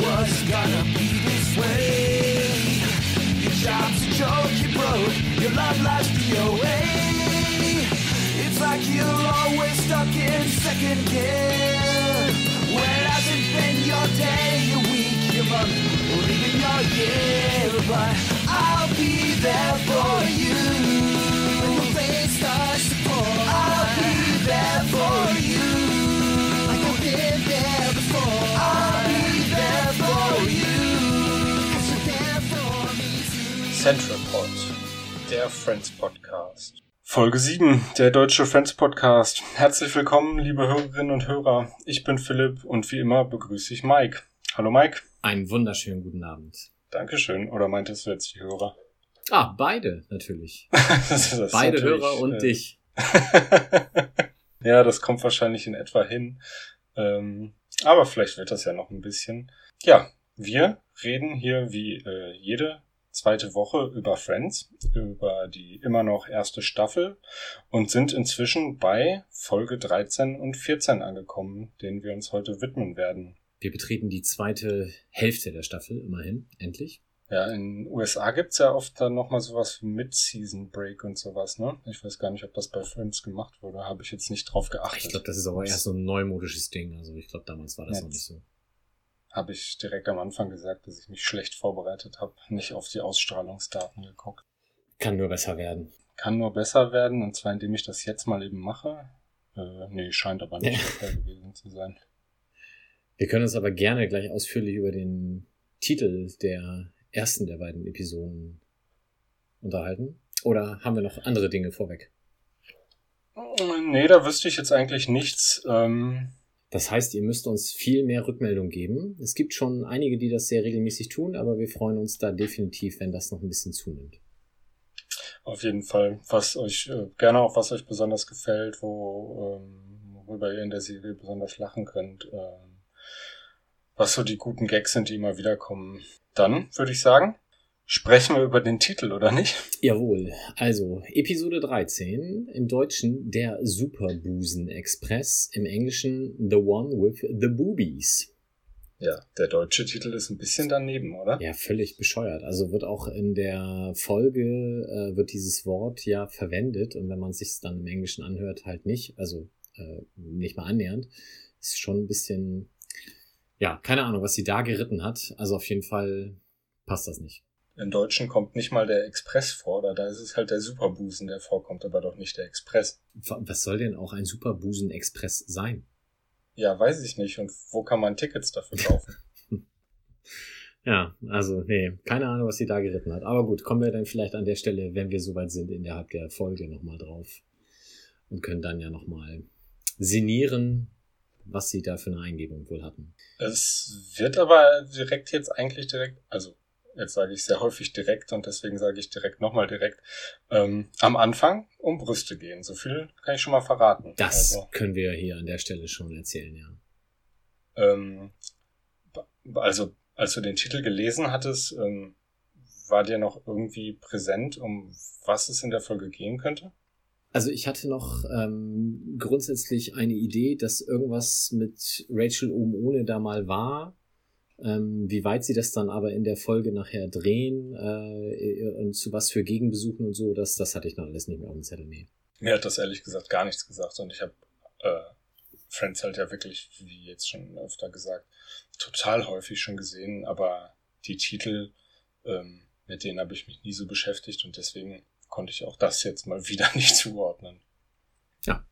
was gonna be this way. Your job's a joke, you broke, your love life's DOA. It's like you're always stuck in second gear. When hasn't been your day, your week, your month, or even your year. But I'll be there for you. When the rain starts to pour, I'll be there for you. Central Pod, der Friends Podcast. Folge 7, der deutsche Friends Podcast. Herzlich willkommen, liebe Hörerinnen und Hörer. Ich bin Philipp und wie immer begrüße ich Mike. Hallo Mike. Einen wunderschönen guten Abend. Dankeschön. Oder meintest du jetzt die Hörer? Ah, beide natürlich. Das ist beide natürlich, Hörer und äh, dich. ja, das kommt wahrscheinlich in etwa hin. Ähm, aber vielleicht wird das ja noch ein bisschen. Ja, wir reden hier wie äh, jede zweite Woche über Friends, über die immer noch erste Staffel und sind inzwischen bei Folge 13 und 14 angekommen, denen wir uns heute widmen werden. Wir betreten die zweite Hälfte der Staffel, immerhin, endlich. Ja, in den USA gibt's ja oft dann nochmal sowas wie Mid-Season Break und sowas, ne? Ich weiß gar nicht, ob das bei Friends gemacht wurde, habe ich jetzt nicht drauf geachtet. Ich glaube, das ist aber erst so ein neumodisches Ding. Also ich glaube, damals war das Jetzt. noch nicht so. Habe ich direkt am Anfang gesagt, dass ich mich schlecht vorbereitet habe, nicht auf die Ausstrahlungsdaten geguckt. Kann nur besser werden. Kann nur besser werden, und zwar indem ich das jetzt mal eben mache. Äh, nee, scheint aber nicht der Fall gewesen zu sein. Wir können uns aber gerne gleich ausführlich über den Titel der ersten der beiden Episoden unterhalten. Oder haben wir noch andere Dinge vorweg? Nee, da wüsste ich jetzt eigentlich nichts. Ähm, Das heißt, ihr müsst uns viel mehr Rückmeldung geben. Es gibt schon einige, die das sehr regelmäßig tun, aber wir freuen uns da definitiv, wenn das noch ein bisschen zunimmt. auf jeden Fall, was euch, äh, gerne auch was euch besonders gefällt, wo, ähm, worüber ihr in der Serie besonders lachen könnt, ähm, was so die guten Gags sind, die immer wieder kommen. Dann würde ich sagen, sprechen wir über den Titel, oder nicht? Jawohl, also Episode 13, im Deutschen der Superbusen Express, im Englischen The One with the Boobies. Ja, der deutsche Titel ist ein bisschen daneben, oder? Ja, völlig bescheuert. Also wird auch in der Folge, äh, wird dieses Wort ja verwendet und wenn man es sich dann im Englischen anhört, halt nicht, also äh, nicht mal annähernd, ist schon ein bisschen, ja, keine Ahnung, was sie da geritten hat. Also auf jeden Fall passt das nicht. Im Deutschen kommt nicht mal der Express vor, oder da ist es halt der Superbusen, der vorkommt, aber doch nicht der Express. Wa- Was soll denn auch ein Superbusen Express sein? Ja, weiß ich nicht. Und wo kann man Tickets dafür kaufen? Ja, also nee, keine Ahnung, was sie da geritten hat. Aber gut, kommen wir dann vielleicht an der Stelle, wenn wir soweit sind, innerhalb der Folge nochmal drauf und können dann ja nochmal sinnieren, was sie da für eine Eingebung wohl hatten. Es wird aber direkt jetzt eigentlich direkt, also jetzt sage ich sehr häufig direkt und deswegen sage ich direkt nochmal direkt, ähm, am Anfang um Brüste gehen. So viel kann ich schon mal verraten. Das Also, können wir hier an der Stelle schon erzählen, ja. ähm, also als du den Titel gelesen hattest, ähm, war dir noch irgendwie präsent, um was es in der Folge gehen könnte? Also ich hatte noch ähm, grundsätzlich eine Idee, dass irgendwas mit Rachel oben ohne da mal war. Ähm, wie weit sie das dann aber in der Folge nachher drehen äh, und zu was für Gegenbesuchen und so, das, das hatte ich noch alles nicht mehr auf dem Zettel. Nee. Mir hat das ehrlich gesagt gar nichts gesagt und ich habe äh, Friends halt ja wirklich, wie jetzt schon öfter gesagt, total häufig schon gesehen, aber die Titel, ähm, mit denen habe ich mich nie so beschäftigt und deswegen konnte ich auch das jetzt mal wieder nicht zuordnen. Ja.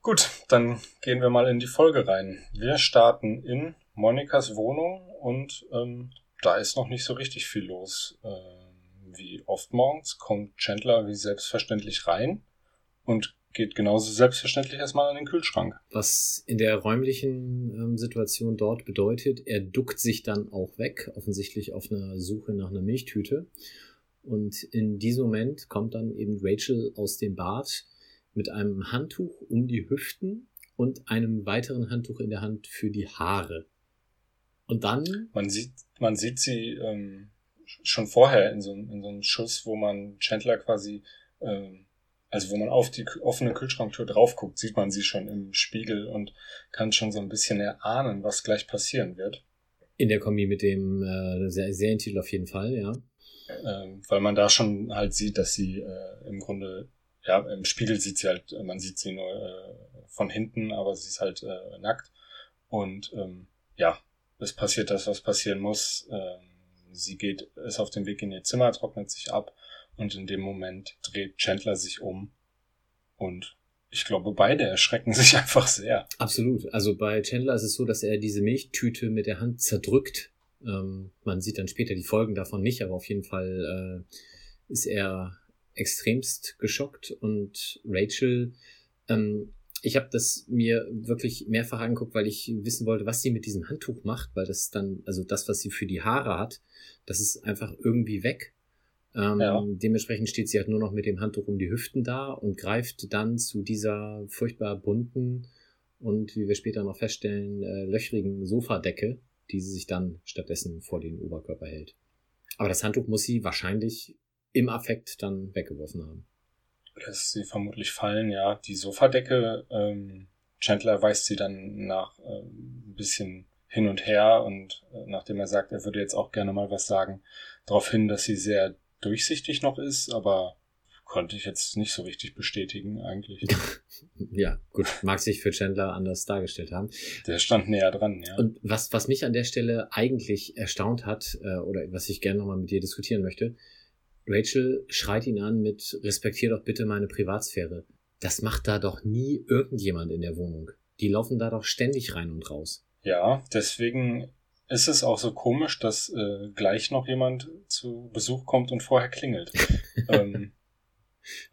Gut, dann gehen wir mal in die Folge rein. Wir starten in Monikas Wohnung und ähm, da ist noch nicht so richtig viel los. Ähm, wie oft morgens kommt Chandler wie selbstverständlich rein und geht genauso selbstverständlich erstmal an den Kühlschrank. Was in der räumlichen ähm, Situation dort bedeutet, er duckt sich dann auch weg, offensichtlich auf einer Suche nach einer Milchtüte. Und in diesem Moment kommt dann eben Rachel aus dem Bad mit einem Handtuch um die Hüften und einem weiteren Handtuch in der Hand für die Haare. Und dann, Man sieht, man sieht sie ähm, schon vorher in so, einem- in so einem Schuss, wo man Chandler quasi, ähm, also wo man auf die offene Kühlschranktür drauf guckt, sieht man sie schon im Spiegel und kann schon so ein bisschen erahnen, was gleich passieren wird. In der Kombi mit dem äh, Serientitel auf jeden Fall, ja. Ähm, weil man da schon halt sieht, dass sie äh, im Grunde, ja, im Spiegel sieht sie halt, man sieht sie nur äh, von hinten, aber sie ist halt äh, nackt. Und ähm, ja, es passiert das, was passieren muss. Ähm, sie geht, ist auf dem Weg in ihr Zimmer, trocknet sich ab und in dem Moment dreht Chandler sich um und ich glaube, beide erschrecken sich einfach sehr. Absolut. Also bei Chandler ist es so, dass er diese Milchtüte mit der Hand zerdrückt. Ähm, man sieht dann später die Folgen davon nicht, aber auf jeden Fall äh, ist er extremst geschockt und Rachel ähm, ich habe das mir wirklich mehrfach angeguckt, weil ich wissen wollte, was sie mit diesem Handtuch macht, weil das dann, also das, was sie für die Haare hat, das ist einfach irgendwie weg. Ähm, ja. Dementsprechend steht sie halt nur noch mit dem Handtuch um die Hüften da und greift dann zu dieser furchtbar bunten und, wie wir später noch feststellen, äh, löchrigen Sofadecke, die sie sich dann stattdessen vor den Oberkörper hält. Aber das Handtuch muss sie wahrscheinlich im Affekt dann weggeworfen haben lässt sie vermutlich fallen, ja. Die Sofadecke, ähm, Chandler weist sie dann nach äh, ein bisschen hin und her und äh, nachdem er sagt, er würde jetzt auch gerne mal was sagen, darauf hin, dass sie sehr durchsichtig noch ist, aber konnte ich jetzt nicht so richtig bestätigen eigentlich. ja, gut, mag sich für Chandler anders dargestellt haben. Der stand näher dran, ja. Und was, was mich an der Stelle eigentlich erstaunt hat, äh, oder was ich gerne nochmal mit dir diskutieren möchte, Rachel schreit ihn an mit respektier doch bitte meine Privatsphäre. Das macht da doch nie irgendjemand in der Wohnung. Die laufen da doch ständig rein und raus. Ja, deswegen ist es auch so komisch, dass äh, gleich noch jemand zu Besuch kommt und vorher klingelt. ähm,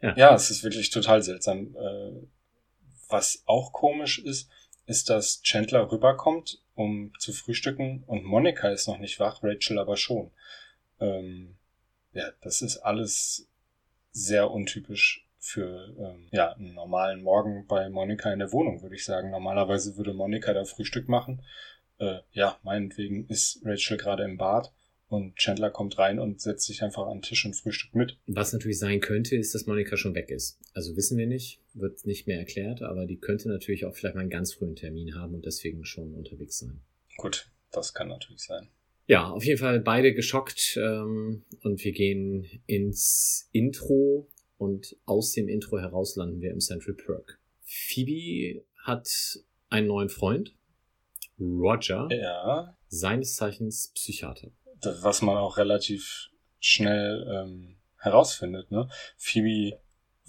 ja. ja. es ist wirklich total seltsam. Äh, was auch komisch ist, ist, dass Chandler rüberkommt, um zu frühstücken und Monika ist noch nicht wach, Rachel aber schon. Ähm, ja, das ist alles sehr untypisch für ähm, ja, einen normalen Morgen bei Monika in der Wohnung, würde ich sagen. Normalerweise würde Monika da Frühstück machen. Äh, ja, meinetwegen ist Rachel gerade im Bad und Chandler kommt rein und setzt sich einfach an den Tisch und frühstückt mit. Was natürlich sein könnte, ist, dass Monika schon weg ist. Also wissen wir nicht, wird nicht mehr erklärt, aber die könnte natürlich auch vielleicht mal einen ganz frühen Termin haben und deswegen schon unterwegs sein. Gut, das kann natürlich sein. Ja, auf jeden Fall beide geschockt ähm, und wir gehen ins Intro und aus dem Intro heraus landen wir im Central Perk. Phoebe hat einen neuen Freund, Roger, ja. seines Zeichens Psychiater. Was man auch relativ schnell ähm, herausfindet. Ne? Phoebe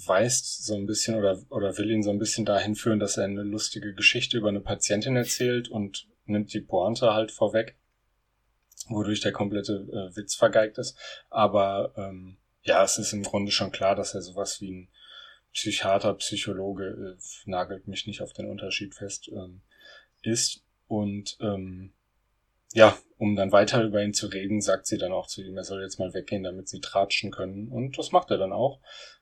weist so ein bisschen oder, oder will ihn so ein bisschen dahin führen, dass er eine lustige Geschichte über eine Patientin erzählt und nimmt die Pointe halt vorweg wodurch der komplette äh, Witz vergeigt ist. Aber ähm, ja, es ist im Grunde schon klar, dass er sowas wie ein Psychiater, Psychologe, äh, nagelt mich nicht auf den Unterschied fest, ähm, ist. Und ähm, ja, um dann weiter über ihn zu reden, sagt sie dann auch zu ihm, er soll jetzt mal weggehen, damit sie tratschen können. Und das macht er dann auch.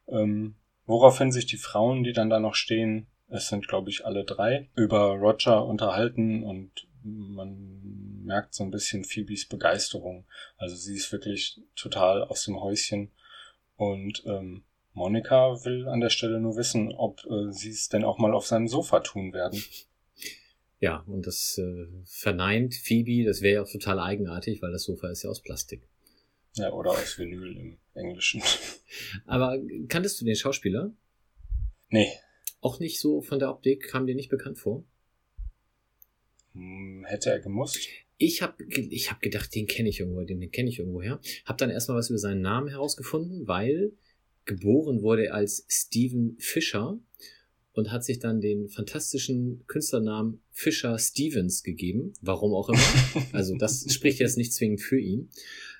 Ähm, woraufhin sich die Frauen, die dann da noch stehen, es sind glaube ich alle drei, über Roger unterhalten und man merkt so ein bisschen Phoebes Begeisterung. Also sie ist wirklich total aus dem Häuschen. Und ähm, Monika will an der Stelle nur wissen, ob äh, sie es denn auch mal auf seinem Sofa tun werden. Ja, und das äh, verneint Phoebe, das wäre ja auch total eigenartig, weil das Sofa ist ja aus Plastik. Ja, oder aus Vinyl im Englischen. Aber kanntest du den Schauspieler? Nee. Auch nicht so von der Optik, kam dir nicht bekannt vor? Hm, hätte er gemusst? Ich habe ich hab gedacht, den kenne ich irgendwo, den, den kenne ich irgendwo her. Hab dann erstmal was über seinen Namen herausgefunden, weil geboren wurde er als Steven Fischer und hat sich dann den fantastischen Künstlernamen Fischer Stevens gegeben. Warum auch immer. Also das spricht jetzt nicht zwingend für ihn.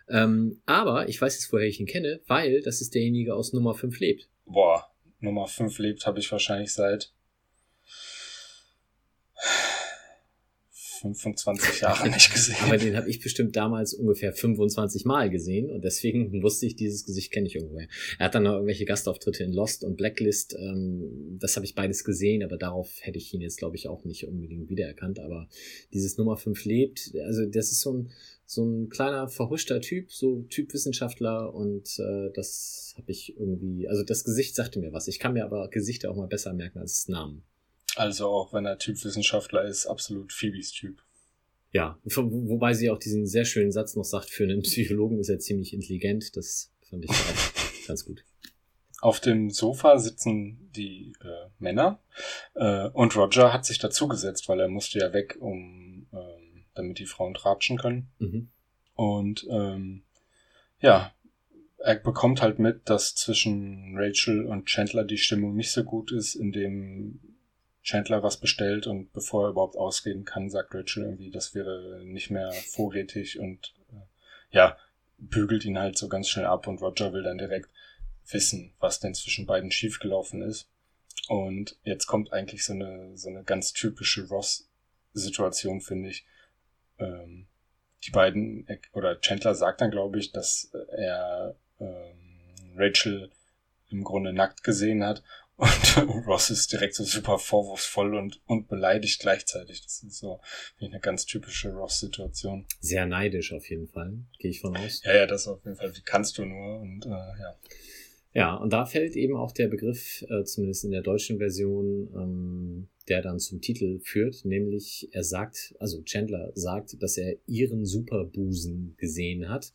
Ähm, aber ich weiß jetzt, woher ich ihn kenne, weil das ist derjenige aus Nummer 5 lebt. Boah, Nummer 5 lebt habe ich wahrscheinlich seit 25 Jahre nicht gesehen. Aber den habe ich bestimmt damals ungefähr 25 Mal gesehen und deswegen wusste ich, dieses Gesicht kenne ich irgendwoher. Er hat dann noch irgendwelche Gastauftritte in Lost und Blacklist. Ähm, das habe ich beides gesehen, aber darauf hätte ich ihn jetzt, glaube ich, auch nicht unbedingt wiedererkannt. Aber dieses Nummer 5 lebt, also das ist so ein, so ein kleiner verhuschter Typ, so Typwissenschaftler und äh, das habe ich irgendwie, also das Gesicht sagte mir was. Ich kann mir aber Gesichter auch mal besser merken als Namen. Also auch wenn er Typwissenschaftler ist, absolut Phoebes Typ. Ja, wo- wobei sie auch diesen sehr schönen Satz noch sagt, für einen Psychologen ist er ziemlich intelligent. Das fand ich auch ganz gut. Auf dem Sofa sitzen die äh, Männer äh, und Roger hat sich dazugesetzt, weil er musste ja weg, um ähm, damit die Frauen tratschen können. Mhm. Und ähm, ja, er bekommt halt mit, dass zwischen Rachel und Chandler die Stimmung nicht so gut ist, indem Chandler was bestellt und bevor er überhaupt ausreden kann, sagt Rachel irgendwie, das wäre nicht mehr vorrätig und äh, ja, bügelt ihn halt so ganz schnell ab und Roger will dann direkt wissen, was denn zwischen beiden schiefgelaufen ist. Und jetzt kommt eigentlich so eine, so eine ganz typische Ross-Situation, finde ich. Ähm, die beiden, oder Chandler sagt dann, glaube ich, dass er ähm, Rachel im Grunde nackt gesehen hat und Ross ist direkt so super vorwurfsvoll und, und beleidigt gleichzeitig. Das ist so wie eine ganz typische Ross-Situation. Sehr neidisch auf jeden Fall, gehe ich von aus. Ja, ja, das auf jeden Fall. Wie kannst du nur? Und äh, ja. Ja, und da fällt eben auch der Begriff, äh, zumindest in der deutschen Version, ähm, der dann zum Titel führt, nämlich er sagt, also Chandler sagt, dass er ihren Superbusen gesehen hat.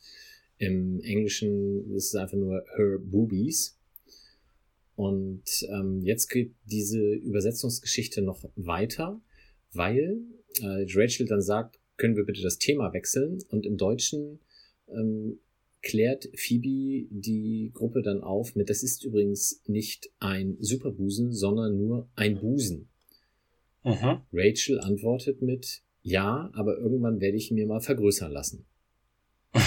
Im Englischen ist es einfach nur her boobies. Und ähm, jetzt geht diese Übersetzungsgeschichte noch weiter, weil äh, Rachel dann sagt, können wir bitte das Thema wechseln? Und im Deutschen ähm, klärt Phoebe die Gruppe dann auf mit, das ist übrigens nicht ein Superbusen, sondern nur ein Busen. Mhm. Rachel antwortet mit, ja, aber irgendwann werde ich ihn mir mal vergrößern lassen.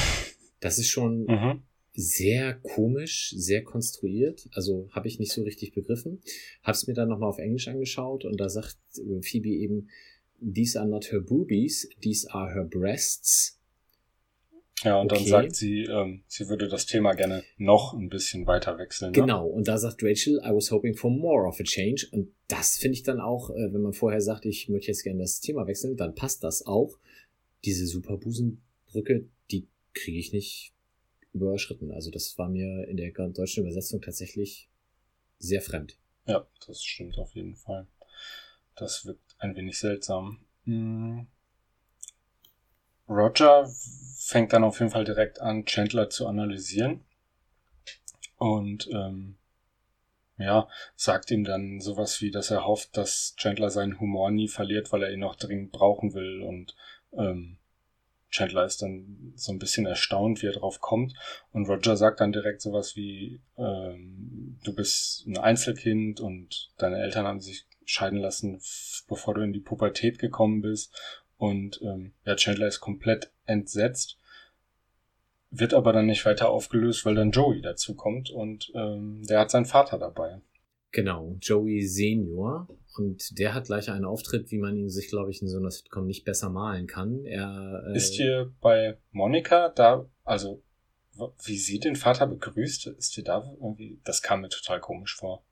Das ist schon Mhm. Sehr komisch, sehr konstruiert. Also habe ich nicht so richtig begriffen. Habe es mir dann nochmal auf Englisch angeschaut und da sagt äh, Phoebe eben, these are not her boobies, these are her breasts. Ja, und dann Okay. sagt sie, ähm, sie würde das Thema gerne noch ein bisschen weiter wechseln. Ne? Genau, und da sagt Rachel, I was hoping for more of a change. Und das finde ich dann auch, äh, wenn man vorher sagt, ich möchte jetzt gerne das Thema wechseln, dann passt das auch. Diese Superbusenbrücke, die kriege ich nicht überschritten. Also das war mir in der deutschen Übersetzung tatsächlich sehr fremd. Ja, das stimmt auf jeden Fall. Das wirkt ein wenig seltsam. Hm. Roger fängt dann auf jeden Fall direkt an, Chandler zu analysieren. Und ähm, ja, sagt ihm dann sowas wie, dass er hofft, dass Chandler seinen Humor nie verliert, weil er ihn noch dringend brauchen will. Und ähm, Chandler ist dann so ein bisschen erstaunt, wie er drauf kommt. Und Roger sagt dann direkt sowas wie, ähm, du bist ein Einzelkind und deine Eltern haben sich scheiden lassen, bevor du in die Pubertät gekommen bist. Und ähm, ja, Chandler ist komplett entsetzt, wird aber dann nicht weiter aufgelöst, weil dann Joey dazukommt und ähm, der hat seinen Vater dabei. Genau, Joey Senior. Und der hat gleich einen Auftritt, wie man ihn sich, glaube ich, in so einer Sitcom nicht besser malen kann. Er äh, Ist hier bei Monika da, also wie sie den Vater begrüßt, ist dir da irgendwie, das kam mir total komisch vor.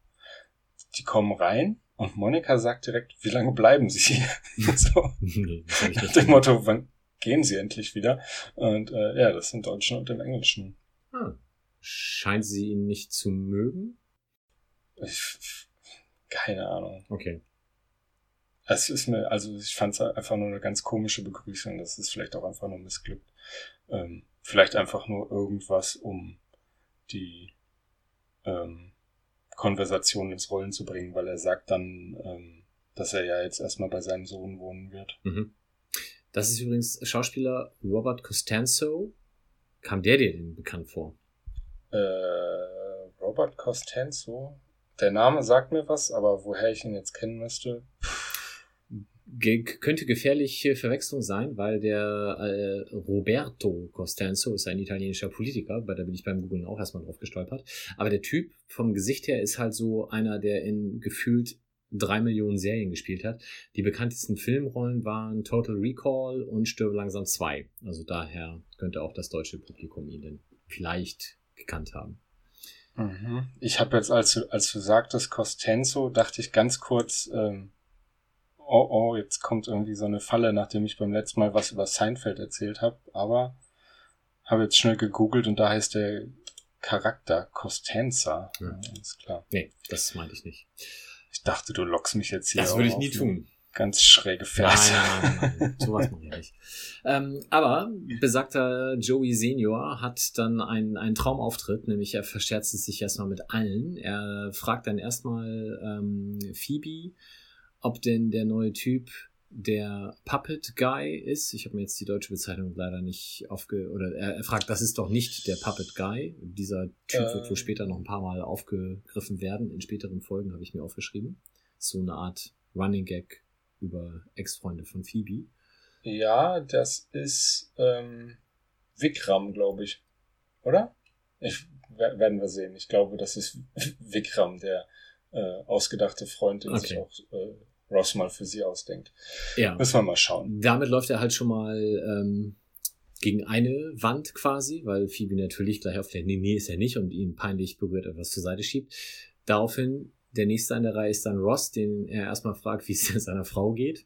Die kommen rein und Monika sagt direkt, wie lange bleiben sie hier? so, nee, nach dem Motto, wann gehen sie endlich wieder? Und äh, ja, das im Deutschen und im Englischen. Ah. Scheint sie ihn nicht zu mögen? Ich, keine Ahnung. Okay. Es ist mir, also ich fand es einfach nur eine ganz komische Begrüßung. Das ist vielleicht auch einfach nur missglückt. Ähm, vielleicht einfach nur irgendwas, um die ähm, Konversation ins Rollen zu bringen, weil er sagt dann, ähm, dass er ja jetzt erstmal bei seinem Sohn wohnen wird. Mhm. Das ist übrigens Schauspieler Robert Costanzo. Kam der dir denn bekannt vor? Äh, Robert Costanzo. Der Name sagt mir was, aber woher ich ihn jetzt kennen müsste, Ge könnte gefährliche Verwechslung sein, weil der äh, Roberto Costanzo ist ein italienischer Politiker, bei der bin ich beim Googlen auch erstmal drauf gestolpert. Aber der Typ vom Gesicht her ist halt so einer, der in gefühlt drei Millionen Serien gespielt hat. Die bekanntesten Filmrollen waren Total Recall und Stirb langsam 2. Also daher könnte auch das deutsche Publikum ihn denn vielleicht gekannt haben. Mhm. Ich habe jetzt, als du, als du sagtest Costanzo, dachte ich ganz kurz, ähm, oh oh, jetzt kommt irgendwie so eine Falle, nachdem ich beim letzten Mal was über Seinfeld erzählt habe. Aber habe jetzt schnell gegoogelt und da heißt der Charakter Costanza. Ja. Ist klar. Nee, das meinte ich nicht. Ich dachte, du lockst mich jetzt hier. Das würde ich nie eine- tun. Ganz schräge Verse. Nein, nein, nein, nein. sowas mache ich nicht. Ähm, aber besagter Joey Senior hat dann einen, einen Traumauftritt, nämlich er verscherzt es sich erstmal mit allen. Er fragt dann erstmal ähm, Phoebe, ob denn der neue Typ der Puppet Guy ist. Ich habe mir jetzt die deutsche Bezeichnung leider nicht aufge... Oder er, er fragt, das ist doch nicht der Puppet Guy. Dieser Typ wird wohl Ähm. später noch ein paar Mal aufgegriffen werden. In späteren Folgen habe ich mir aufgeschrieben. So eine Art Running Gag über Ex-Freunde von Phoebe. Ja, das ist ähm, Vikram, glaube ich. Oder? Ich, wer- werden wir sehen. Ich glaube, das ist Vikram, der äh, ausgedachte Freund, den sich Okay. auch äh, Ross mal für sie ausdenkt. Ja. Müssen wir mal schauen. Damit läuft er halt schon mal ähm, gegen eine Wand quasi, weil Phoebe natürlich gleich auf der Nee, nee, ist er nicht und ihn peinlich berührt etwas zur Seite schiebt. Daraufhin, der nächste an der Reihe ist dann Ross, den er erstmal fragt, wie es seiner Frau geht.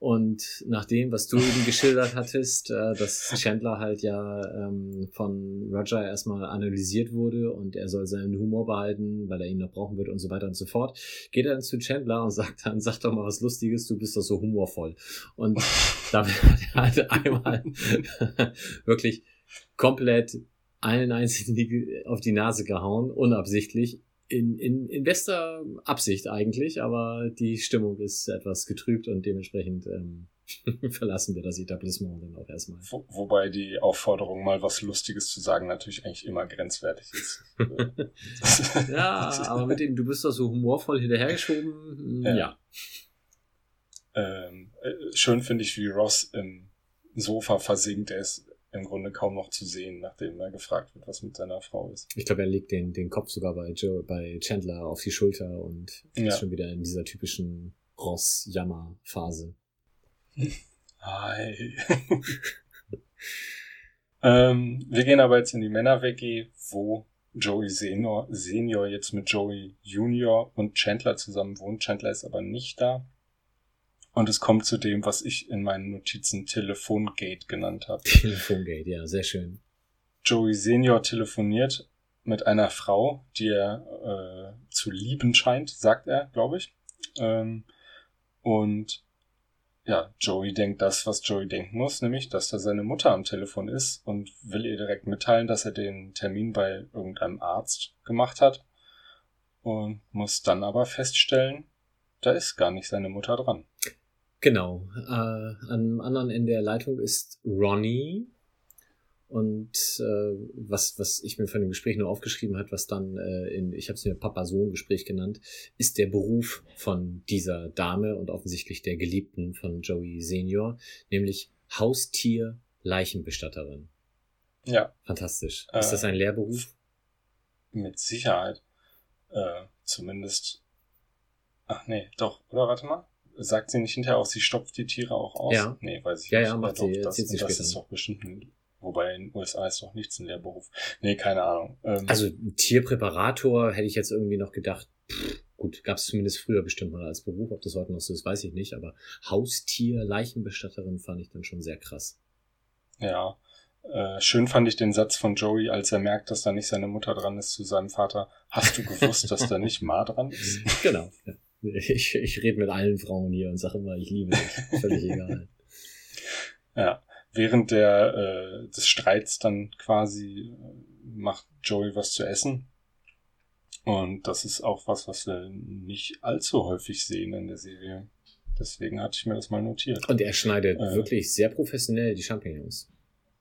Und nach dem, was du eben geschildert hattest, äh, dass Chandler halt ja ähm, von Roger erstmal analysiert wurde und er soll seinen Humor behalten, weil er ihn noch brauchen wird und so weiter und so fort, geht er dann zu Chandler und sagt dann, sag doch mal was Lustiges, du bist doch so humorvoll. Und damit hat er halt einmal wirklich komplett allen einzelnen die- auf die Nase gehauen, unabsichtlich. In, in, in bester Absicht eigentlich, aber die Stimmung ist etwas getrübt und dementsprechend ähm, verlassen wir das Etablissement dann auch erstmal. Wo, wobei die Aufforderung, mal was Lustiges zu sagen, natürlich eigentlich immer grenzwertig ist. Ja, aber mit dem, du bist doch so humorvoll hinterhergeschoben, Ja. ja. ja. ähm, äh, schön finde ich, wie Ross im Sofa versinkt. Er ist im Grunde kaum noch zu sehen, nachdem er gefragt wird, was mit seiner Frau ist. Ich glaube, er legt den, den Kopf sogar bei, Joe, bei Chandler auf die Schulter und Ja. ist schon wieder in dieser typischen Ross-Jammer-Phase. Hi. ähm, wir gehen aber jetzt in die Männer-WG, wo Joey Senior, Senior jetzt mit Joey Junior und Chandler zusammen wohnt. Chandler ist aber nicht da. Und es kommt zu dem, was ich in meinen Notizen Telefongate genannt habe. Telefongate, ja, sehr schön. Joey Senior telefoniert mit einer Frau, die er äh, zu lieben scheint, sagt er, glaube ich. Ähm, und ja, Joey denkt das, was Joey denken muss, nämlich, dass da seine Mutter am Telefon ist und will ihr direkt mitteilen, dass er den Termin bei irgendeinem Arzt gemacht hat und muss dann aber feststellen, da ist gar nicht seine Mutter dran. Genau. Äh, am anderen Ende der Leitung ist Ronnie. Und äh, was, was ich mir von dem Gespräch nur aufgeschrieben hat, was dann in, in, ich habe es mir Papa-Sohn-Gespräch genannt, ist der Beruf von dieser Dame und offensichtlich der Geliebten von Joey Senior, nämlich Haustier-Leichenbestatterin. Ja, Fantastisch. Äh, ist das ein Lehrberuf? mit Sicherheit. Äh, zumindest. Ach nee, doch, oder warte mal. Sagt sie nicht hinterher auch, sie stopft die Tiere auch aus? Ja. Nee, weiß ich Ja, nicht. ja, macht doch, sie, das, sie das später ist doch bestimmt ein, Wobei in den USA ist doch nichts ein Lehrberuf. Nee, keine Ahnung. Ähm, Also Tierpräparator hätte ich jetzt irgendwie noch gedacht, pff, gut, gab es zumindest früher bestimmt mal als Beruf, ob das heute noch so ist, weiß ich nicht, aber Haustier, Leichenbestatterin fand ich dann schon sehr krass. Ja. Äh, schön fand ich den Satz von Joey, als er merkt, dass da nicht seine Mutter dran ist, zu seinem Vater. Hast du gewusst, dass da nicht Ma dran ist? Genau. Ja. Ich, ich rede mit allen Frauen hier und sage immer, ich liebe dich. Völlig egal. Ja. Während der, äh, des Streits dann quasi äh, macht Joey was zu essen. Und das ist auch was, was wir nicht allzu häufig sehen in der Serie. Deswegen hatte ich mir das mal notiert. Und er schneidet Äh. wirklich sehr professionell die Champignons.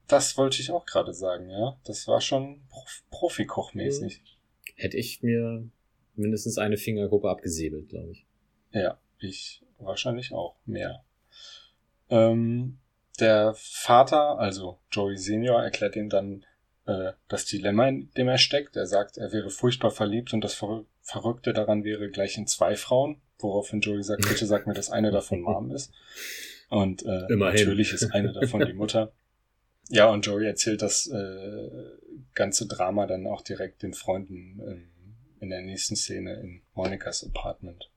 Das wollte ich auch gerade sagen, ja. Das war schon Prof Profikochmäßig. Hätte ich mir mindestens eine Fingergruppe abgesäbelt, glaube ich. Ja, ich wahrscheinlich auch mehr. Ähm, der Vater, also Joey Senior, erklärt ihm dann äh, das Dilemma, in dem er steckt. Er sagt, er wäre furchtbar verliebt und das Verrück Verrückte daran wäre gleich in zwei Frauen, woraufhin Joey sagt, bitte sag mir, dass eine davon Mom ist. Und äh, Immerhin. natürlich ist eine davon die Mutter. Ja, und Joey erzählt das äh, ganze Drama dann auch direkt den Freunden ähm, in der nächsten Szene in Monikas Apartment.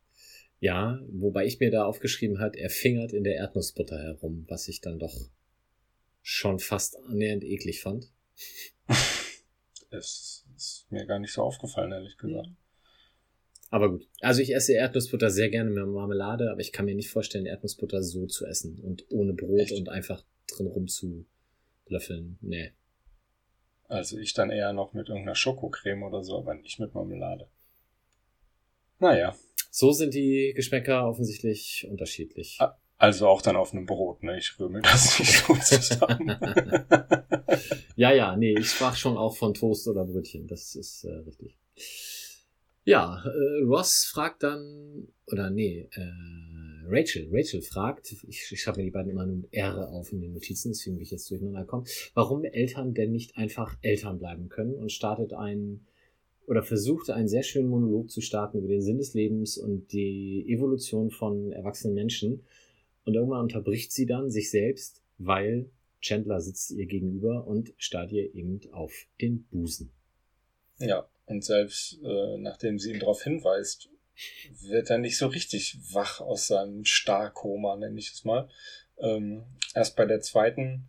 Ja, wobei ich mir da aufgeschrieben hat, er fingert in der Erdnussbutter herum, was ich dann doch schon fast annähernd eklig fand. Es ist mir gar nicht so aufgefallen, ehrlich gesagt. Aber gut. Also ich esse Erdnussbutter sehr gerne mit Marmelade, aber ich kann mir nicht vorstellen, Erdnussbutter so zu essen und ohne Brot Echt? und einfach drin rumzulöffeln. Nee. Also ich dann eher noch mit irgendeiner Schokocreme oder so, aber nicht mit Marmelade. Naja, So sind die Geschmäcker offensichtlich unterschiedlich. Ah. also auch dann auf einem Brot, ne? Ich rümmel das nicht so zusammen. Ja, ja, nee, ich sprach schon auch von Toast oder Brötchen. Das ist äh, richtig. Ja, äh, Ross fragt dann, oder nee, äh, Rachel, Rachel fragt, ich, ich schreibe mir die beiden immer nur mit R auf in den Notizen, deswegen bin ich jetzt durcheinander kommen, warum Eltern denn nicht einfach Eltern bleiben können und startet einen oder versuchte einen sehr schönen Monolog zu starten über den Sinn des Lebens und die Evolution von erwachsenen Menschen. Und irgendwann unterbricht sie dann sich selbst, weil Chandler sitzt ihr gegenüber und starrt ihr eben auf den Busen. ja, und selbst äh, nachdem sie ihn darauf hinweist, wird er nicht so richtig wach aus seinem Starrkoma, nenne ich es mal. Ähm, erst bei der zweiten,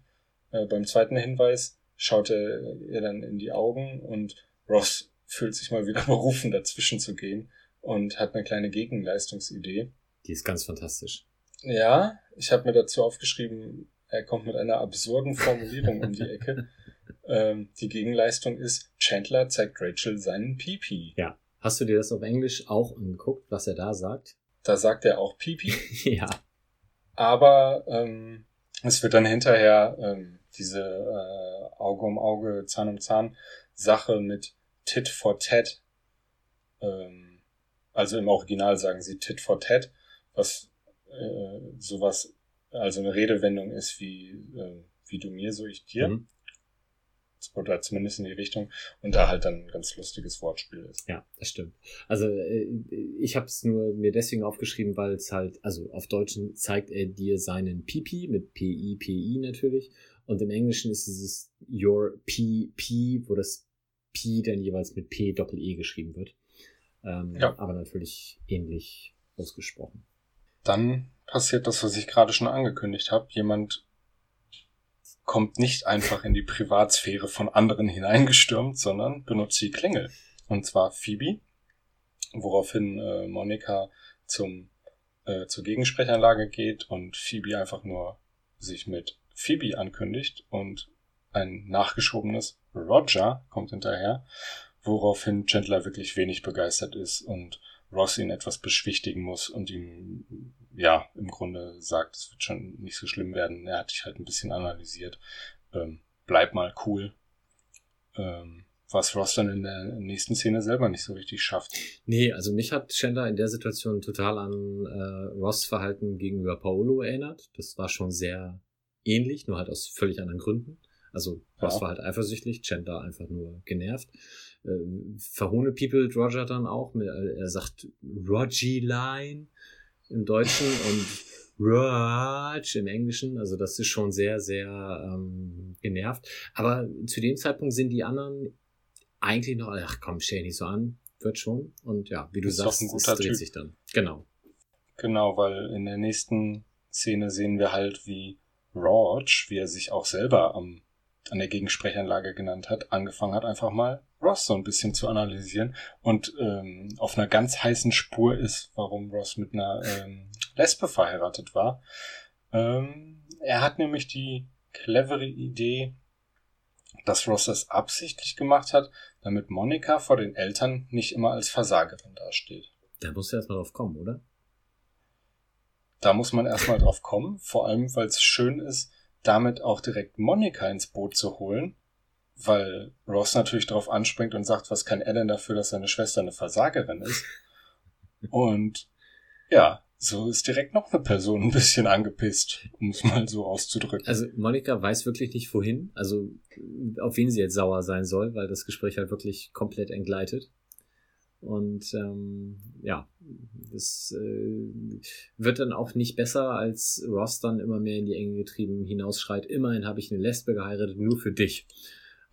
äh, beim zweiten Hinweis schaut er ihr dann in die Augen und Ross fühlt sich mal wieder berufen, dazwischen zu gehen und hat eine kleine Gegenleistungsidee. Die ist ganz fantastisch. Ja, ich habe mir dazu aufgeschrieben, er kommt mit einer absurden Formulierung um die Ecke. Ähm, die Gegenleistung ist, Chandler zeigt Rachel seinen Pipi. Ja. Hast du dir das auf Englisch auch angeguckt, was er da sagt? Da sagt er auch Pipi, ja. aber ähm, es wird dann hinterher ähm, diese äh, Auge um Auge, Zahn um Zahn Sache mit Tit for Tat. Ähm, also im Original sagen sie Tit for Tat, was äh, sowas, also eine Redewendung ist wie, äh, wie du mir, so ich dir. Mhm. Oder zumindest in die Richtung. Und da halt dann ein ganz lustiges Wortspiel ist. Ja, das stimmt. Also äh, ich habe es nur mir deswegen aufgeschrieben, weil es halt, also auf Deutschen zeigt er dir seinen Pipi mit P-I-P-I natürlich und im Englischen ist dieses Your P-P, wo das P dann jeweils mit P-Doppel-E geschrieben wird. Ähm, Ja. Aber natürlich ähnlich ausgesprochen. Dann passiert das, was ich gerade schon angekündigt habe. Jemand kommt nicht einfach in die Privatsphäre von anderen hineingestürmt, sondern benutzt die Klingel. Und zwar Phoebe, woraufhin äh, Monika zum, äh, zur Gegensprechanlage geht und Phoebe einfach nur sich mit Phoebe ankündigt und ein nachgeschobenes Roger kommt hinterher, woraufhin Chandler wirklich wenig begeistert ist und Ross ihn etwas beschwichtigen muss und ihm, ja, im Grunde sagt, es wird schon nicht so schlimm werden. Er hat dich halt ein bisschen analysiert. Ähm, bleib mal cool. Ähm, was Ross dann in der nächsten Szene selber nicht so richtig schafft. Nee, also mich hat Chandler in der Situation total an äh, Ross Verhalten gegenüber Paolo erinnert. Das war schon sehr ähnlich, nur halt aus völlig anderen Gründen. Also Ross Ja. war halt eifersüchtig, Chandler einfach nur genervt. Äh, verhohne People Roger dann auch. Mit, äh, er sagt Rogie Line im Deutschen und Rog im Englischen. Also das ist schon sehr, sehr ähm, genervt. Aber zu dem Zeitpunkt sind die anderen eigentlich noch, ach komm, stell nicht so an, wird schon. Und ja, wie du Ist sagst, es dreht Typ. sich dann. Genau. Genau, weil in der nächsten Szene sehen wir halt, wie Rog, wie er sich auch selber am, an der Gegensprechanlage genannt hat, angefangen hat, einfach mal Ross so ein bisschen zu analysieren und ähm, auf einer ganz heißen Spur ist, warum Ross mit einer ähm, Lesbe verheiratet war. Ähm, er hat nämlich die clevere Idee, dass Ross das absichtlich gemacht hat, damit Monika vor den Eltern nicht immer als Versagerin dasteht. Da musst du erstmal drauf kommen, oder? Da muss man erstmal drauf kommen, vor allem weil es schön ist, damit auch direkt Monika ins Boot zu holen, weil Ross natürlich darauf anspringt und sagt, was kann denn dafür, dass seine Schwester eine Versagerin ist? Und ja, so ist direkt noch eine Person ein bisschen angepisst, um es mal so auszudrücken. Also Monika weiß wirklich nicht wohin, also auf wen sie jetzt sauer sein soll, weil das Gespräch halt wirklich komplett entgleitet. Und ähm, ja, das äh, wird dann auch nicht besser, als Ross dann immer mehr in die Enge getrieben hinausschreit, immerhin habe ich eine Lesbe geheiratet, nur für dich.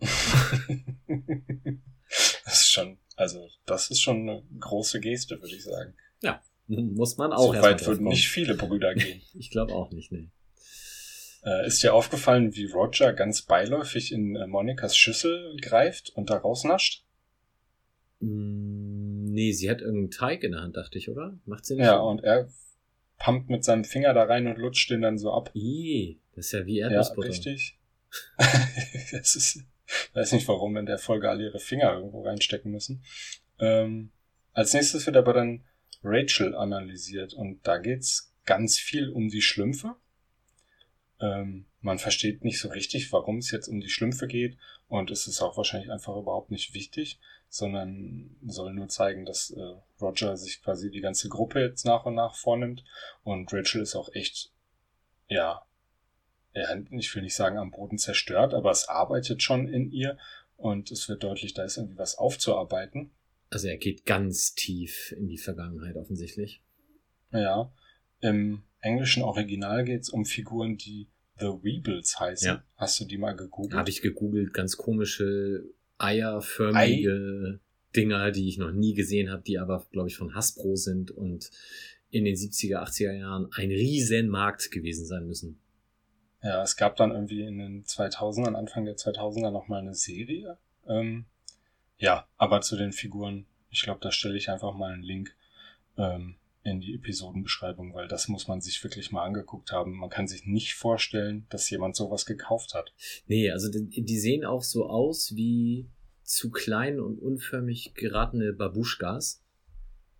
das ist schon, also das ist schon eine große Geste, würde ich sagen. Muss man auch so weit würden nicht viele Brüder gehen. Ich glaube auch nicht, nee. Äh, ist dir aufgefallen, wie Roger ganz beiläufig in äh, Monikas Schüssel greift und da rausnascht? Mm, Nee, sie hat irgendeinen Teig in der Hand, dachte ich, oder? Macht sie nicht? Ja, so? und er pumpt mit seinem Finger da rein und lutscht den dann so ab. Ih, das ist ja wie Ja, Erdnussbutter. richtig. das ist, ich weiß nicht, warum in der Folge alle ihre Finger irgendwo reinstecken müssen. Ähm, als nächstes wird aber dann Rachel analysiert und da geht's ganz viel um die Schlümpfe. Ähm, man versteht nicht so richtig, warum es jetzt um die Schlümpfe geht und es ist auch wahrscheinlich einfach überhaupt nicht wichtig, sondern soll nur zeigen, dass äh, Roger sich quasi die ganze Gruppe jetzt nach und nach vornimmt und Rachel ist auch echt, ja, ich will nicht sagen am Boden zerstört, aber es arbeitet schon in ihr und es wird deutlich, da ist irgendwie was aufzuarbeiten. Also er geht ganz tief in die Vergangenheit offensichtlich. Ja, im englischen Original geht es um Figuren, die The Weebles heißen. Ja. Hast du die mal gegoogelt? Habe ich gegoogelt, ganz komische eierförmige Dinger, die ich noch nie gesehen habe, die aber, glaube ich, von Hasbro sind und in den 70er, 80er Jahren ein Riesenmarkt gewesen sein müssen. Ja, es gab dann irgendwie in den 2000ern, Anfang der 2000er nochmal eine Serie. Ähm, ja, aber zu den Figuren, ich glaube, da stelle ich einfach mal einen Link ähm, in die Episodenbeschreibung, weil das muss man sich wirklich mal angeguckt haben. Man kann sich nicht vorstellen, dass jemand sowas gekauft hat. Nee, also die, die sehen auch so aus wie zu klein und unförmig geratene Babuschkas.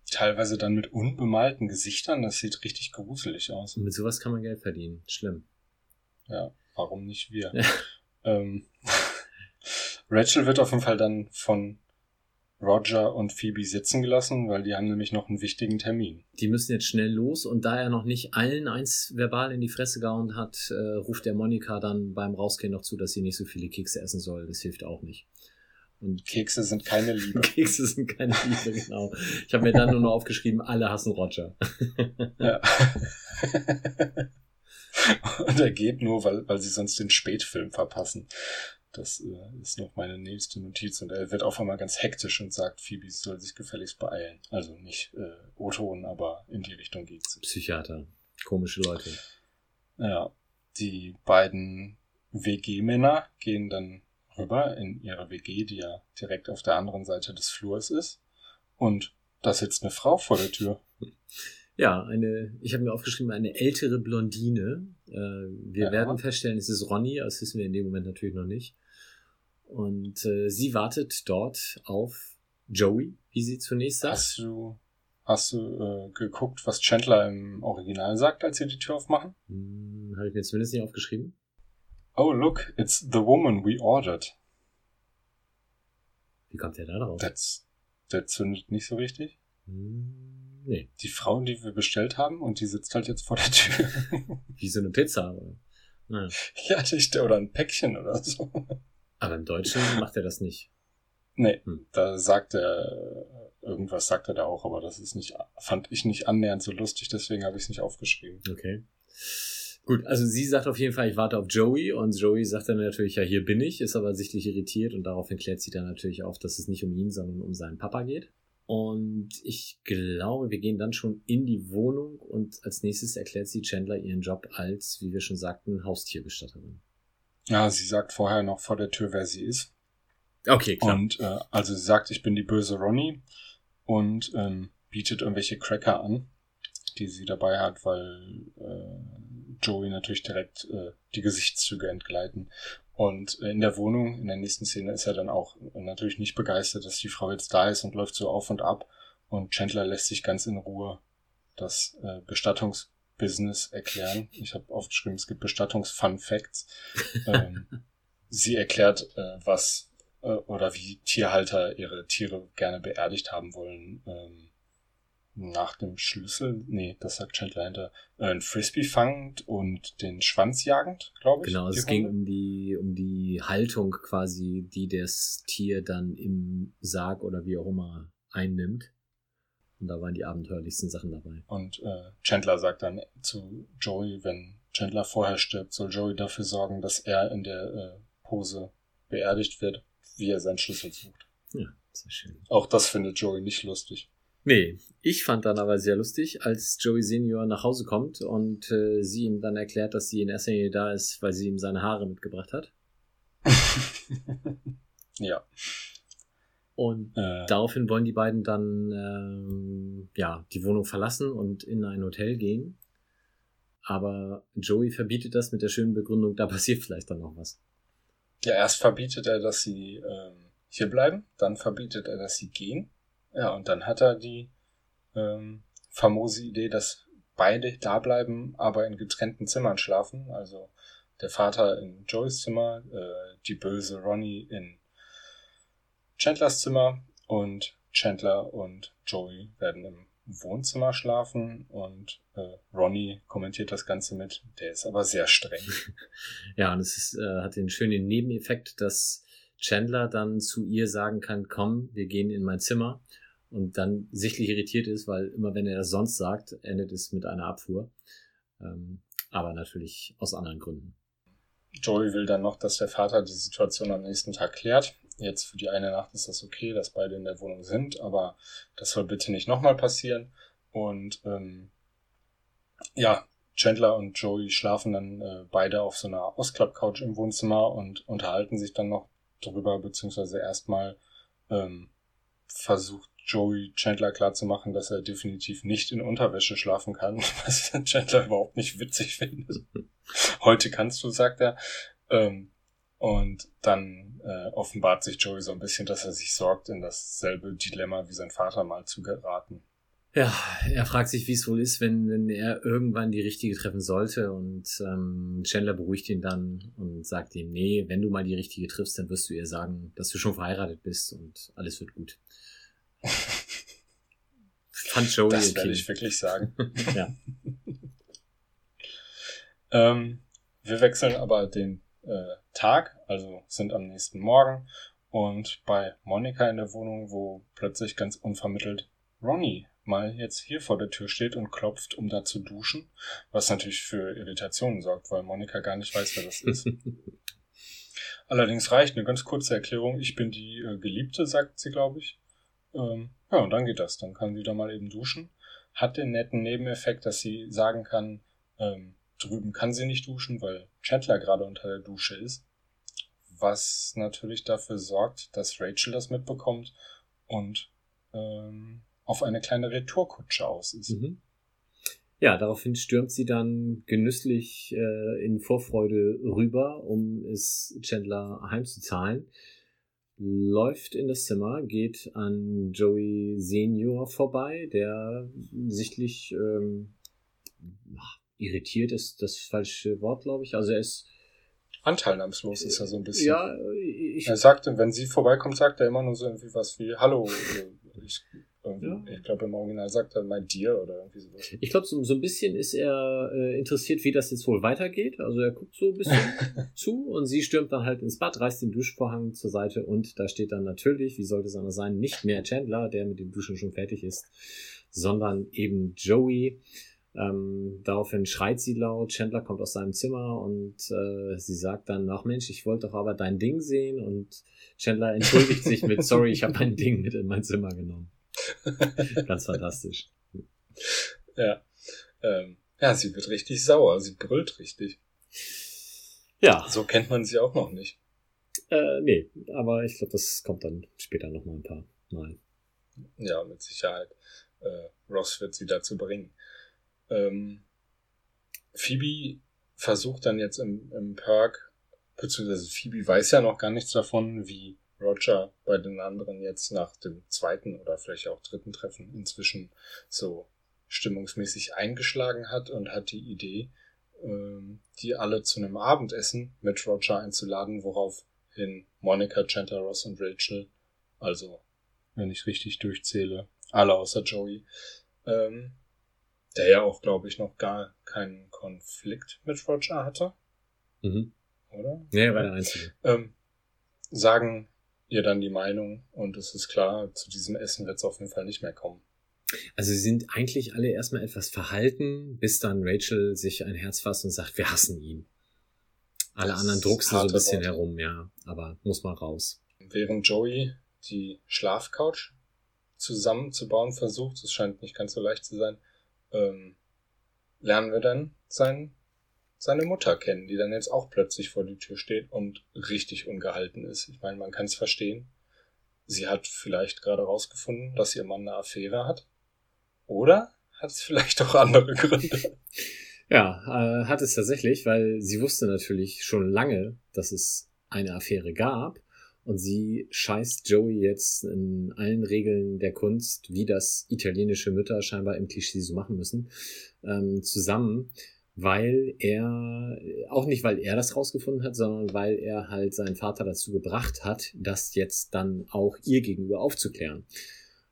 Teilweise dann mit unbemalten Gesichtern, das sieht richtig gruselig aus. Und mit sowas kann man Geld verdienen. Schlimm. Ja, warum nicht wir? Ähm, Rachel wird auf jeden Fall dann von Roger und Phoebe sitzen gelassen, weil die haben nämlich noch einen wichtigen Termin. Die müssen jetzt schnell los und da er noch nicht allen eins verbal in die Fresse gehauen hat, äh, ruft der Monika dann beim Rausgehen noch zu, dass sie nicht so viele Kekse essen soll. Das hilft auch nicht. Und Kekse sind keine Liebe. Kekse sind keine Liebe, genau. Ich habe mir dann nur noch aufgeschrieben, alle hassen Roger. ja. und er geht nur, weil, weil sie sonst den Spätfilm verpassen. Das äh, ist noch meine nächste Notiz. Und er wird auf einmal ganz hektisch und sagt, Phoebe soll sich gefälligst beeilen. Also nicht äh, O-Ton, aber in die Richtung geht's. Psychiater. Komische Leute. Ja, die beiden WG-Männer gehen dann rüber in ihre WG, die ja direkt auf der anderen Seite des Flurs ist. Und da sitzt eine Frau vor der Tür. Ja, eine, ich habe mir aufgeschrieben, eine ältere Blondine. Äh, wir Ja. werden feststellen, es ist Ronny, das wissen wir in dem Moment natürlich noch nicht. Und äh, sie wartet dort auf Joey, wie sie zunächst sagt. Hast du, hast du äh, geguckt, was Chandler im Original sagt, als sie die Tür aufmachen? Hm, habe ich mir zumindest nicht aufgeschrieben. Oh, look, it's the woman we ordered. Wie kommt der da drauf? Das, der zündet nicht so richtig. Hm, nee, Die Frau, die wir bestellt haben, und die sitzt halt jetzt vor der Tür. wie so eine Pizza. Oder? Naja. ja, oder ein Päckchen oder so. Aber im Deutschen macht er das nicht. Nee, Hm. da sagt er, irgendwas sagt er da auch, aber das ist nicht, fand ich nicht annähernd so lustig, deswegen habe ich es nicht aufgeschrieben. Okay. Gut, also sie sagt auf jeden Fall, ich warte auf Joey und Joey sagt dann natürlich, ja, hier bin ich, ist aber sichtlich irritiert und daraufhin klärt sie dann natürlich auf, dass es nicht um ihn, sondern um seinen Papa geht. Und ich glaube, wir gehen dann schon in die Wohnung und als nächstes erklärt sie Chandler ihren Job als, wie wir schon sagten, Haustierbestatterin. Ja, sie sagt vorher noch vor der Tür, wer sie ist. Okay, klar. Und äh, also sie sagt, ich bin die böse Ronny und ähm, bietet irgendwelche Cracker an, die sie dabei hat, weil äh, Joey natürlich direkt äh, die Gesichtszüge entgleiten. Und äh, in der Wohnung, in der nächsten Szene, ist er dann auch natürlich nicht begeistert, dass die Frau jetzt da ist und läuft so auf und ab. Und Chandler lässt sich ganz in Ruhe das äh, Bestattungsbusiness erklären. Ich habe aufgeschrieben, es gibt Bestattungs-Fun-Facts. ähm, sie erklärt, äh, was äh, oder wie Tierhalter ihre Tiere gerne beerdigt haben wollen. Nach dem Schlüssel, nee, das sagt Chandler hinter, äh, ein Frisbee fangend und den Schwanz jagend, glaube ich. Genau, es ging Hunde. um die, um die Haltung quasi, die das Tier dann im Sarg oder wie auch immer einnimmt. Und da waren die abenteuerlichsten Sachen dabei. Und äh, Chandler sagt dann zu Joey, wenn Chandler vorher stirbt, soll Joey dafür sorgen, dass er in der äh, Pose beerdigt wird, wie er seinen Schlüssel sucht. Ja, sehr schön. Auch das findet Joey nicht lustig. Nee, ich fand dann aber sehr lustig, als Joey Senior nach Hause kommt und äh, sie ihm dann erklärt, dass sie in erster Linie da ist, weil sie ihm seine Haare mitgebracht hat. ja. Und äh. daraufhin wollen die beiden dann ähm, ja die Wohnung verlassen und in ein Hotel gehen. Aber Joey verbietet das mit der schönen Begründung, da passiert vielleicht dann noch was. Ja, erst verbietet er, dass sie ähm, hier bleiben, dann verbietet er, dass sie gehen. Ja, und dann hat er die ähm, famose Idee, dass beide da bleiben, aber in getrennten Zimmern schlafen. Also der Vater in Joeys Zimmer, äh, die böse Ronnie in Chandlers Zimmer und Chandler und Joey werden im Wohnzimmer schlafen und äh, Ronnie kommentiert das Ganze mit, der ist aber sehr streng. ja, und es ist, äh, hat den schönen Nebeneffekt, dass Chandler dann zu ihr sagen kann, komm, wir gehen in mein Zimmer und dann sichtlich irritiert ist, weil immer wenn er das sonst sagt, endet es mit einer Abfuhr. Ähm, aber natürlich aus anderen Gründen. Joey will dann noch, dass der Vater die Situation am nächsten Tag klärt. Jetzt für die eine Nacht ist das okay, dass beide in der Wohnung sind, aber das soll bitte nicht nochmal passieren. Und ähm, ja, Chandler und Joey schlafen dann äh, beide auf so einer Ausklappcouch im Wohnzimmer und unterhalten sich dann noch drüber, beziehungsweise erstmal ähm, versucht Joey Chandler klarzumachen, dass er definitiv nicht in Unterwäsche schlafen kann, was Chandler überhaupt nicht witzig findet. Heute kannst du, sagt er. Ähm, und dann äh, offenbart sich Joey so ein bisschen, dass er sich sorgt, in dasselbe Dilemma wie sein Vater mal zu geraten. Ja, er fragt sich, wie es wohl ist, wenn, wenn er irgendwann die richtige treffen sollte. Und ähm, Chandler beruhigt ihn dann und sagt ihm, nee, wenn du mal die richtige triffst, dann wirst du ihr sagen, dass du schon verheiratet bist und alles wird gut. Fand Joey Das werde ich wirklich sagen. ja. ähm, wir wechseln aber den äh, Tag, also sind am nächsten Morgen und bei Monika in der Wohnung, wo plötzlich ganz unvermittelt Ronnie mal jetzt hier vor der Tür steht und klopft, um da zu duschen, was natürlich für Irritationen sorgt, weil Monika gar nicht weiß, wer das ist. Allerdings reicht eine ganz kurze Erklärung. Ich bin die äh, Geliebte, sagt sie, glaube ich. Ähm, ja, und dann geht das. Dann kann sie da mal eben duschen. Hat den netten Nebeneffekt, dass sie sagen kann, ähm, drüben kann sie nicht duschen, weil Chandler gerade unter der Dusche ist. Was natürlich dafür sorgt, dass Rachel das mitbekommt und ähm, auf eine kleine Retourkutsche aus ist. Mhm. Ja, daraufhin stürmt sie dann genüsslich äh, in Vorfreude rüber, um es Chandler heimzuzahlen. Läuft in das Zimmer, geht an Joey Senior vorbei, der sichtlich ähm, irritiert ist das falsche Wort, glaube ich. Also er ist anteilnahmslos ist er so ein bisschen. Ja, ich, er sagte, wenn sie vorbeikommt, sagt er immer nur so irgendwie was wie Hallo. Ich ja. Ich glaube, im Original sagt er mein dir oder irgendwie sowas. Ich glaube, so, so ein bisschen ist er äh, interessiert, wie das jetzt wohl weitergeht. Also er guckt so ein bisschen zu und sie stürmt dann halt ins Bad, reißt den Duschvorhang zur Seite und da steht dann natürlich, wie sollte es anders sein, nicht mehr Chandler, der mit dem Duschen schon fertig ist, sondern eben Joey. Ähm, daraufhin schreit sie laut, Chandler kommt aus seinem Zimmer und äh, sie sagt dann, ach Mensch, ich wollte doch aber dein Ding sehen und Chandler entschuldigt sich mit, sorry, ich habe mein Ding mit in mein Zimmer genommen. Ganz fantastisch. Ja. Ähm, ja, sie wird richtig sauer. Sie brüllt richtig. Ja. So kennt man sie auch noch nicht. Äh, nee, aber ich glaube, das kommt dann später noch mal ein paar Mal. Ja, mit Sicherheit. Äh, Ross wird sie dazu bringen. Ähm, Phoebe versucht dann jetzt im, im Perk, beziehungsweise Phoebe weiß ja noch gar nichts davon, wie Roger bei den anderen jetzt nach dem zweiten oder vielleicht auch dritten Treffen inzwischen so stimmungsmäßig eingeschlagen hat und hat die Idee, ähm, die alle zu einem Abendessen mit Roger einzuladen, woraufhin Monica, Chandler, Ross und Rachel, also wenn ich richtig durchzähle, alle außer Joey, ähm, der ja auch, glaube ich, noch gar keinen Konflikt mit Roger hatte. Mhm. Oder? Nee, war der Einzige. Ähm, sagen, ihr dann die Meinung und es ist klar, zu diesem Essen wird es auf jeden Fall nicht mehr kommen. Also sie sind eigentlich alle erstmal etwas verhalten, bis dann Rachel sich ein Herz fasst und sagt, wir hassen ihn. Alle das anderen drucksen so ein bisschen Wort. herum, ja, aber muss mal raus. Während Joey die Schlafcouch zusammenzubauen versucht, es scheint nicht ganz so leicht zu sein, ähm, lernen wir dann seinen seine Mutter kennen, die dann jetzt auch plötzlich vor die Tür steht und richtig ungehalten ist. Ich meine, man kann es verstehen. sie hat vielleicht gerade rausgefunden, dass ihr Mann eine Affäre hat. Oder hat es vielleicht auch andere Gründe? Ja, äh, hat es tatsächlich, weil sie wusste natürlich schon lange, dass es eine Affäre gab und sie scheißt Joey jetzt in allen Regeln der Kunst, wie das italienische Mütter scheinbar im Klischee so machen müssen, ähm, zusammen, weil er, auch nicht weil er das rausgefunden hat, sondern weil er halt seinen Vater dazu gebracht hat, das jetzt dann auch ihr gegenüber aufzuklären.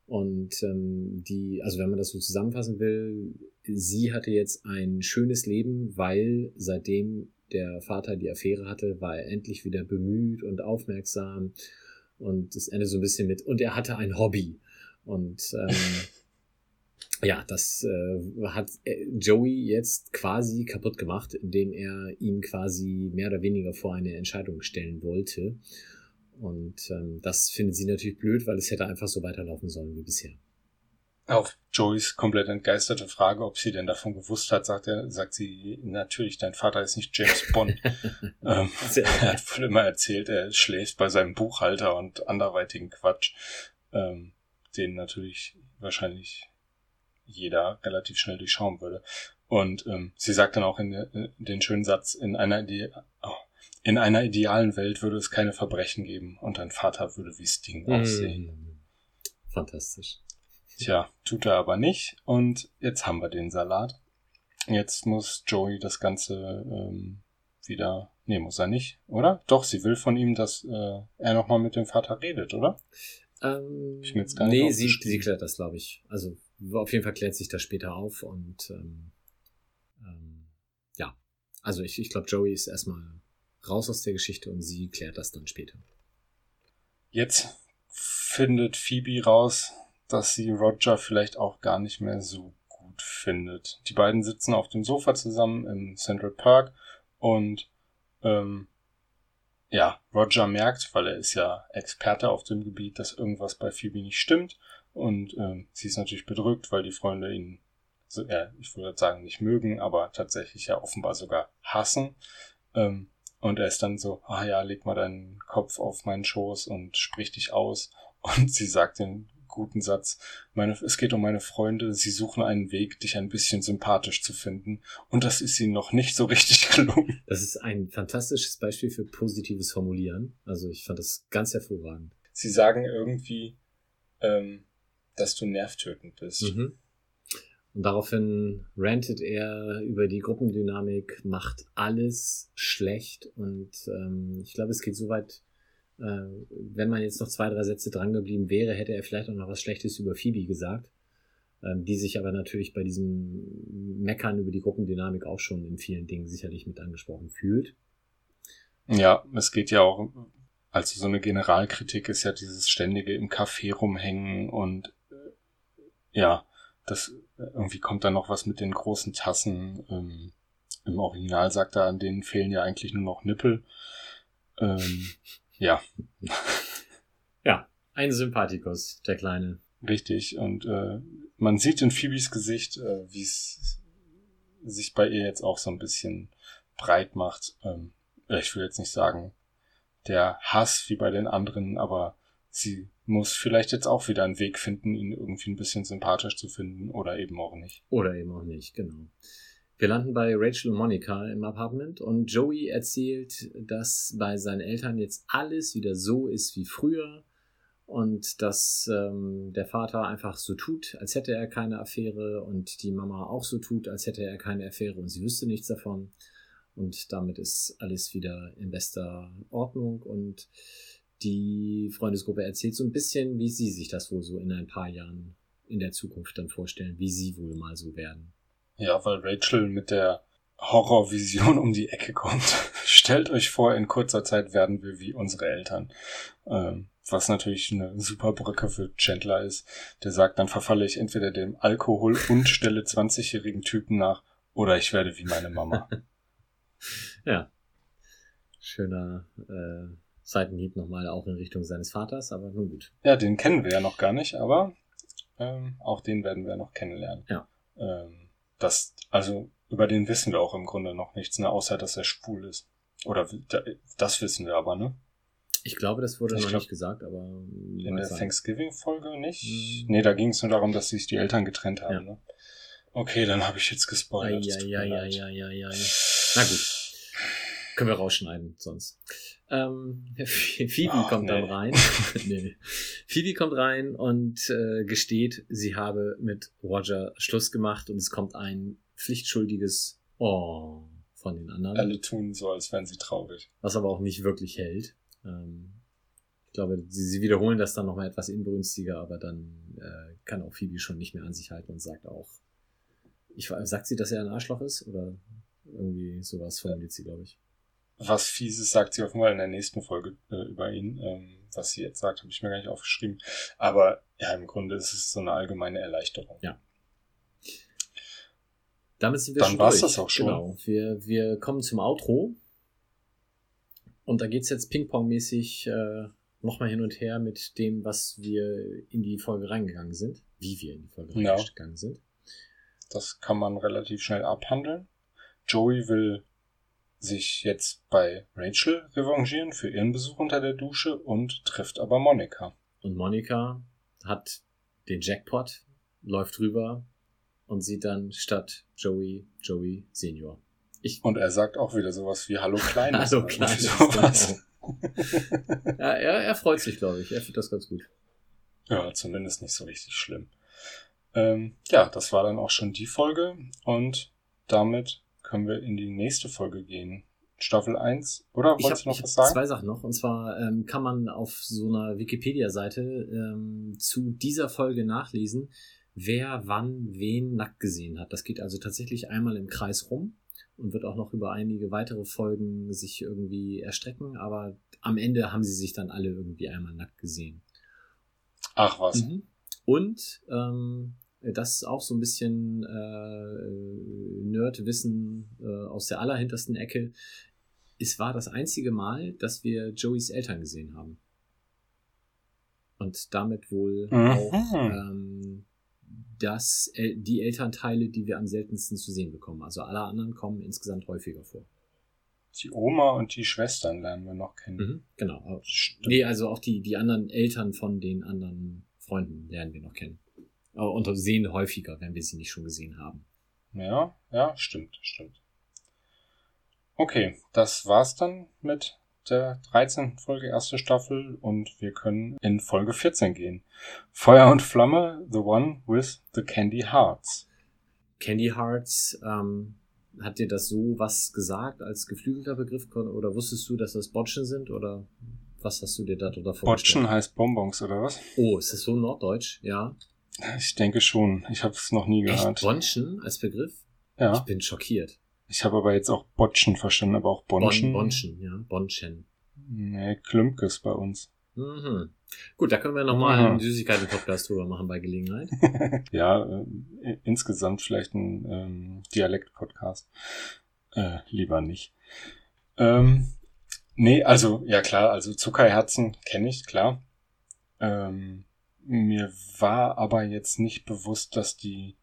Und ähm, die, also wenn man das so zusammenfassen will, sie hatte jetzt ein schönes Leben, weil seitdem der Vater die Affäre hatte, war er endlich wieder bemüht und aufmerksam. Und das endet so ein bisschen mit, und er hatte ein Hobby. Und ähm, ja, das äh, hat äh, Joey jetzt quasi kaputt gemacht, indem er ihn quasi mehr oder weniger vor eine Entscheidung stellen wollte. Und ähm, das findet sie natürlich blöd, weil es hätte einfach so weiterlaufen sollen wie bisher. Auf Joeys komplett entgeisterte Frage, ob sie denn davon gewusst hat, sagt er, sagt sie, natürlich, dein Vater ist nicht James Bond. ähm, er hat wohl immer erzählt, er schläft bei seinem Buchhalter und anderweitigen Quatsch, ähm, den natürlich wahrscheinlich jeder relativ schnell durchschauen würde. Und ähm, sie sagt dann auch in, in den schönen Satz, in einer, Ide oh, in einer idealen Welt würde es keine Verbrechen geben und dein Vater würde wie Sting aussehen. Mm, fantastisch. Tja, tut er aber nicht. Und jetzt haben wir den Salat. Jetzt muss Joey das Ganze ähm, wieder. Nee, muss er nicht, oder? Doch, sie will von ihm, dass äh, er nochmal mit dem Vater redet, oder? Ähm, ich jetzt gar nicht nee, sie, sie klärt das, glaube ich. Also auf jeden Fall klärt sich das später auf und ähm, ähm, ja. Also ich, ich glaube, Joey ist erstmal raus aus der Geschichte und sie klärt das dann später. Jetzt findet Phoebe raus, dass sie Roger vielleicht auch gar nicht mehr so gut findet. Die beiden sitzen auf dem Sofa zusammen im Central Park und ähm, ja, Roger merkt, weil er ist ja Experte auf dem Gebiet, dass irgendwas bei Phoebe nicht stimmt und ähm, sie ist natürlich bedrückt, weil die Freunde ihn, so, ja, ich würde sagen, nicht mögen, aber tatsächlich ja offenbar sogar hassen. Ähm, und er ist dann so, ah ja, leg mal deinen Kopf auf meinen Schoß und sprich dich aus. Und sie sagt den guten Satz. Meine, es geht um meine Freunde, sie suchen einen Weg, dich ein bisschen sympathisch zu finden. Und das ist ihnen noch nicht so richtig gelungen. Das ist ein fantastisches Beispiel für positives Formulieren. Also ich fand das ganz hervorragend. Sie sagen irgendwie, ähm, dass du nervtötend bist. Mhm. Und daraufhin rantet er über die Gruppendynamik, macht alles schlecht und ähm, ich glaube, es geht so weit, äh, wenn man jetzt noch zwei, drei Sätze drangeblieben wäre, hätte er vielleicht auch noch was Schlechtes über Phoebe gesagt, ähm, die sich aber natürlich bei diesem Meckern über die Gruppendynamik auch schon in vielen Dingen sicherlich mit angesprochen fühlt. Ja, es geht ja auch, also so eine Generalkritik ist ja dieses ständige im Café rumhängen und ja, das irgendwie kommt dann noch was mit den großen Tassen. Ähm, Im Original sagt er, an denen fehlen ja eigentlich nur noch Nippel. Ähm, ja. Ja, ein Sympathikus, der Kleine. Richtig. Und äh, man sieht in Phoebes Gesicht, äh, wie es sich bei ihr jetzt auch so ein bisschen breit macht. Ähm, ich will jetzt nicht sagen, der Hass wie bei den anderen, aber sie muss vielleicht jetzt auch wieder einen Weg finden, ihn irgendwie ein bisschen sympathisch zu finden oder eben auch nicht. Oder eben auch nicht, genau. Wir landen bei Rachel und Monica im Apartment und Joey erzählt, dass bei seinen Eltern jetzt alles wieder so ist wie früher und dass ähm, der Vater einfach so tut, als hätte er keine Affäre und die Mama auch so tut, als hätte er keine Affäre und sie wüsste nichts davon. Und damit ist alles wieder in bester Ordnung und die Freundesgruppe erzählt so ein bisschen, wie sie sich das wohl so in ein paar Jahren in der Zukunft dann vorstellen, wie sie wohl mal so werden. Ja, weil Rachel mit der Horrorvision um die Ecke kommt. Stellt euch vor, in kurzer Zeit werden wir wie unsere Eltern. Ähm, was natürlich eine super Brücke für Chandler ist. Der sagt, dann verfalle ich entweder dem Alkohol und stelle 20-jährigen Typen nach oder ich werde wie meine Mama. ja. Schöner äh, Seitenhieb nochmal auch in Richtung seines Vaters, aber nun gut. Ja, den kennen wir ja noch gar nicht, aber ähm, auch den werden wir noch kennenlernen. Ja. Ähm, das, also über den wissen wir auch im Grunde noch nichts, ne, außer dass er schwul ist. Oder das wissen wir aber, ne? Ich glaube, das wurde Ich noch glaub, nicht gesagt, aber In der. Thanksgiving-Folge nicht? Mhm. Nee, da ging es nur darum, dass sich die Eltern getrennt haben. Ja. Ne? Okay, dann habe ich jetzt gespoilert. es tut mir leid. Eieieiei. Na gut. Können wir rausschneiden, sonst. Ähm, Phoebe Ach, kommt dann nee. rein. nee. Phoebe kommt rein und äh, gesteht, sie habe mit Roger Schluss gemacht und es kommt ein pflichtschuldiges Oh von den anderen, Alle tun so, als wären sie traurig. was aber auch nicht wirklich hält. Ähm, ich glaube, sie, sie wiederholen das dann nochmal etwas inbrünstiger, aber dann äh, kann auch Phoebe schon nicht mehr an sich halten und sagt auch, ich, sagt sie, dass er ein Arschloch ist? Oder irgendwie sowas formuliert sie, glaube ich. Was Fieses sagt sie offenbar in der nächsten Folge äh, über ihn. Ähm, was sie jetzt sagt, habe ich mir gar nicht aufgeschrieben. Aber ja, im Grunde ist es so eine allgemeine Erleichterung. Ja. Damit sind wir Dann schon war's durch. das auch schon. Genau. Wir, wir kommen zum Outro. Und da geht's jetzt Ping-Pong-mäßig äh, nochmal hin und her mit dem, was wir in die Folge reingegangen sind. Wie wir in die Folge Ja. reingegangen sind. Das kann man relativ schnell abhandeln. Joey will sich jetzt bei Rachel revanchieren für ihren Besuch unter der Dusche und trifft aber Monika. Und Monika hat den Jackpot, läuft rüber und sieht dann statt Joey, Joey Senior. Ich, Und er sagt auch wieder sowas wie Hallo Kleines. Hallo, oder Kleines, sowas. ja, er, er freut sich, glaube ich. Er findet das ganz gut. Ja, zumindest nicht so richtig schlimm. Ähm, ja, das war dann auch schon die Folge und damit können wir in die nächste Folge gehen. Staffel 1. Oder Ich wolltest habe du noch hab was sagen? zwei Sachen noch. Und zwar ähm, kann man auf so einer Wikipedia-Seite ähm, zu dieser Folge nachlesen, wer wann wen nackt gesehen hat. Das geht also tatsächlich einmal im Kreis rum und wird auch noch über einige weitere Folgen sich irgendwie erstrecken. Aber am Ende haben sie sich dann alle irgendwie einmal nackt gesehen. Ach was. Mhm. Und ähm, das ist auch so ein bisschen äh, Nerdwissen äh, aus der allerhintersten Ecke. Es war das einzige Mal, dass wir Joeys Eltern gesehen haben. Und damit wohl Mhm. auch ähm, das, El- die Elternteile, die wir am seltensten zu sehen bekommen. Also alle anderen kommen insgesamt häufiger vor. Die Oma und die Schwestern lernen wir noch kennen. Mhm, genau. Stimmt. Nee, also auch die, die anderen Eltern von den anderen Freunden lernen wir noch kennen. Aber und sehen häufiger, wenn wir sie nicht schon gesehen haben. Ja, ja, stimmt, stimmt. Okay, das war's dann mit der 13. Folge erste Staffel und wir können in Folge 14 gehen. Feuer und Flamme, the one with the candy hearts. Candy Hearts, ähm, hat dir das so was gesagt als geflügelter Begriff oder wusstest du, dass das Botschen sind oder was hast du dir darunter vorgestellt? Botschen heißt Bonbons, oder was? Oh, ist das so norddeutsch? Ja. Ich denke schon. Ich habe es noch nie Echt gehört. Bonschen als Begriff? Ich Ja, bin schockiert. ich habe aber jetzt auch Botschen verstanden, aber auch Bonschen. Bon, Bonschen, ja, Bonschen. Nee, Klümpkes bei uns. Mhm. Gut, da können wir nochmal Mhm. einen Süßigkeiten-Podcast drüber machen bei Gelegenheit. ja, äh, insgesamt vielleicht ein ähm, Dialekt-Podcast. Äh, lieber nicht. Ähm, nee, also, ja klar, also Zuckerherzen kenne ich, klar. Ähm, mir war aber jetzt nicht bewusst, dass die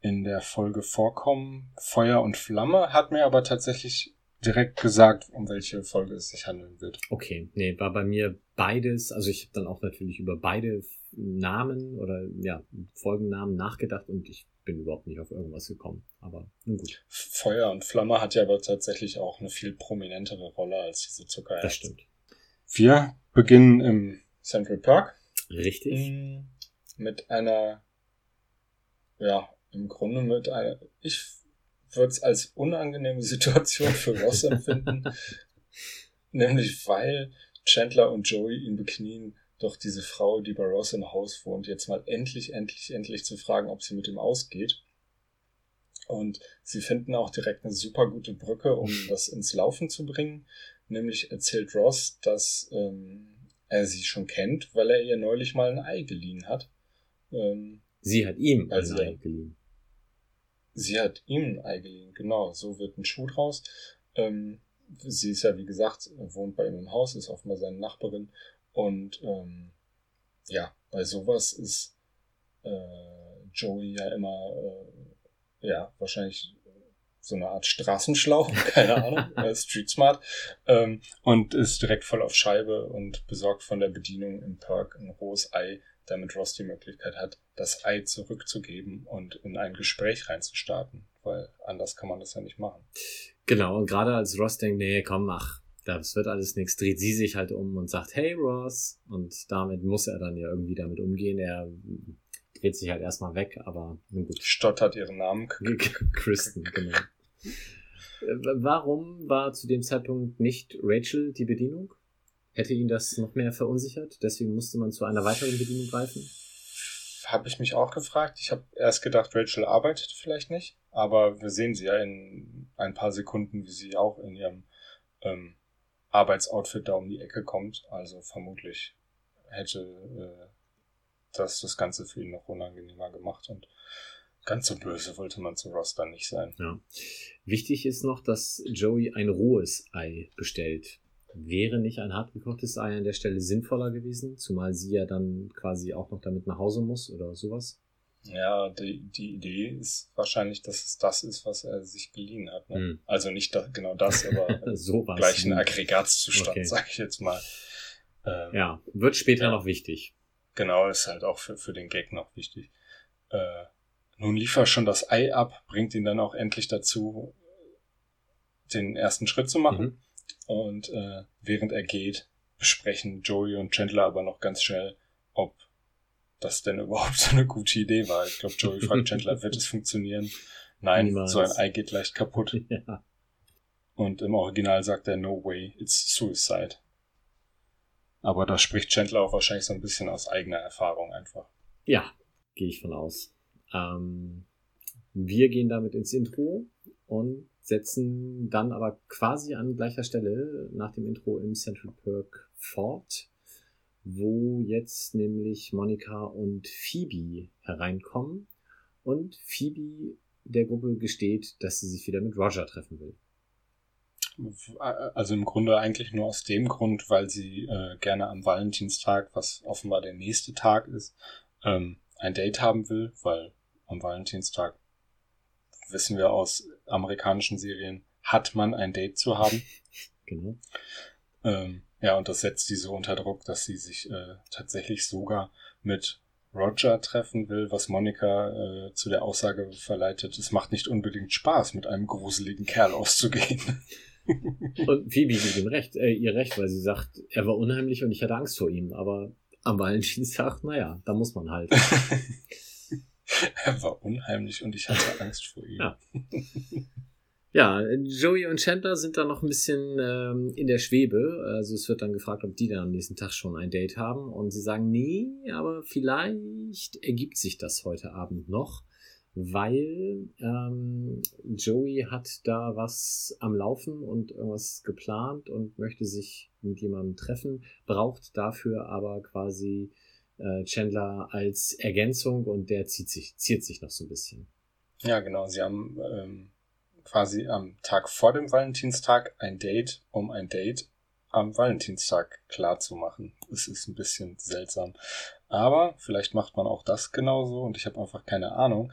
in der Folge vorkommen. Feuer und Flamme hat mir aber tatsächlich direkt gesagt, um welche Folge es sich handeln wird. Okay, nee, war bei mir beides, also ich habe dann auch natürlich über beide Namen oder ja, Folgennamen nachgedacht und ich bin überhaupt nicht auf irgendwas gekommen. Aber nun gut, Feuer und Flamme hat ja aber tatsächlich auch eine viel prominentere Rolle als diese Zuckerherzen. das stimmt. Wir beginnen im Central Park Richtig. Mm, mit einer, ja, im Grunde mit einer, ich würde es als unangenehme Situation für Ross empfinden, nämlich weil Chandler und Joey ihn beknien, doch diese Frau, die bei Ross im Haus wohnt, jetzt mal endlich, endlich, endlich zu fragen, ob sie mit ihm ausgeht. Und sie finden auch direkt eine super gute Brücke, um das ins Laufen zu bringen. Nämlich erzählt Ross, dass ähm, er sie schon kennt, weil er ihr neulich mal ein Ei geliehen hat. Ähm, Sie hat ihm Also- ein Ei geliehen. sie hat ihm ein Ei geliehen, genau, so wird ein Schuh draus. Ähm, sie ist ja, wie gesagt, wohnt bei ihm im Haus, ist offenbar seine Nachbarin. Und ähm, ja, bei sowas ist äh, Joey ja immer, äh, ja, wahrscheinlich so eine Art Straßenschlau, keine Ahnung, äh, Street Smart, ähm, und ist direkt voll auf Scheibe und besorgt von der Bedienung im Perk ein rohes Ei, damit Ross die Möglichkeit hat, das Ei zurückzugeben und in ein Gespräch reinzustarten, weil anders kann man das ja nicht machen. Genau, und gerade als Ross denkt, nee, komm, mach, das wird alles nichts, dreht sie sich halt um und sagt, hey Ross, und damit muss er dann ja irgendwie damit umgehen. Er dreht sich halt erstmal weg, aber nun gut. Stottert ihren Namen. Kristen, genau. Warum war zu dem Zeitpunkt nicht Rachel die Bedienung? Hätte ihn das noch mehr verunsichert? Deswegen musste man zu einer weiteren Bedienung greifen? Habe ich mich auch gefragt. Ich habe erst gedacht, Rachel arbeitet vielleicht nicht, aber wir sehen sie ja in ein paar Sekunden, wie sie auch in ihrem ähm, Arbeitsoutfit da um die Ecke kommt. Also vermutlich hätte äh, das das Ganze für ihn noch unangenehmer gemacht und ganz so böse wollte man zu Ross dann nicht sein. Ja. Wichtig ist noch, dass Joey ein rohes Ei bestellt. Wäre nicht ein hartgekochtes Ei an der Stelle sinnvoller gewesen, zumal sie ja dann quasi auch noch damit nach Hause muss oder sowas? Ja, die, die Idee ist wahrscheinlich, dass es das ist, was er sich geliehen hat. Ne? Hm. Also nicht da, genau das, aber so gleich ein Aggregatzustand, okay. sage ich jetzt mal. Ähm, ja, wird später ja. noch wichtig. Genau, ist halt auch für, für den Gag noch wichtig. Äh, nun lief er schon das Ei ab, bringt ihn dann auch endlich dazu, den ersten Schritt zu machen. Mhm. Und äh, während er geht, besprechen Joey und Chandler aber noch ganz schnell, ob das denn überhaupt so eine gute Idee war. Ich glaube, Joey fragt Chandler, wird es funktionieren? Nein, Niemals. so ein Ei geht leicht kaputt. Ja. Und im Original sagt er, no way, it's suicide. Aber da spricht Chandler auch wahrscheinlich so ein bisschen aus eigener Erfahrung einfach. Ja, gehe ich von aus. Ähm, wir gehen damit ins Intro und setzen dann aber quasi an gleicher Stelle nach dem Intro im Central Perk fort wo jetzt nämlich Monika und Phoebe hereinkommen und Phoebe der Gruppe gesteht, dass sie sich wieder mit Roger treffen will. Also im Grunde eigentlich nur aus dem Grund, weil sie äh, gerne am Valentinstag, was offenbar der nächste Tag ist, ähm, ein Date haben will, weil am Valentinstag wissen wir aus amerikanischen Serien, hat man ein Date zu haben. genau. Ähm, ja, und das setzt sie so unter Druck, dass sie sich äh, tatsächlich sogar mit Roger treffen will, was Monika äh, zu der Aussage verleitet, es macht nicht unbedingt Spaß, mit einem gruseligen Kerl auszugehen. und Phoebe gibt ihm recht, äh, ihr recht, weil sie sagt, er war unheimlich und ich hatte Angst vor ihm, aber am Valentinstag, naja, da muss man halt. er war unheimlich und ich hatte Angst vor ihm. Ja. Ja, Joey und Chandler sind da noch ein bisschen ähm, in der Schwebe. Also es wird dann gefragt, ob die dann am nächsten Tag schon ein Date haben. Und sie sagen, nee, aber vielleicht ergibt sich das heute Abend noch, weil ähm, Joey hat da was am Laufen und irgendwas geplant und möchte sich mit jemandem treffen, braucht dafür aber quasi äh, Chandler als Ergänzung und der zieht sich, ziert sich noch so ein bisschen. Ja, genau. Sie haben ähm quasi am Tag vor dem Valentinstag ein Date, um ein Date am Valentinstag klar zu machen. Es ist ein bisschen seltsam. Aber vielleicht macht man auch das genauso und ich habe einfach keine Ahnung.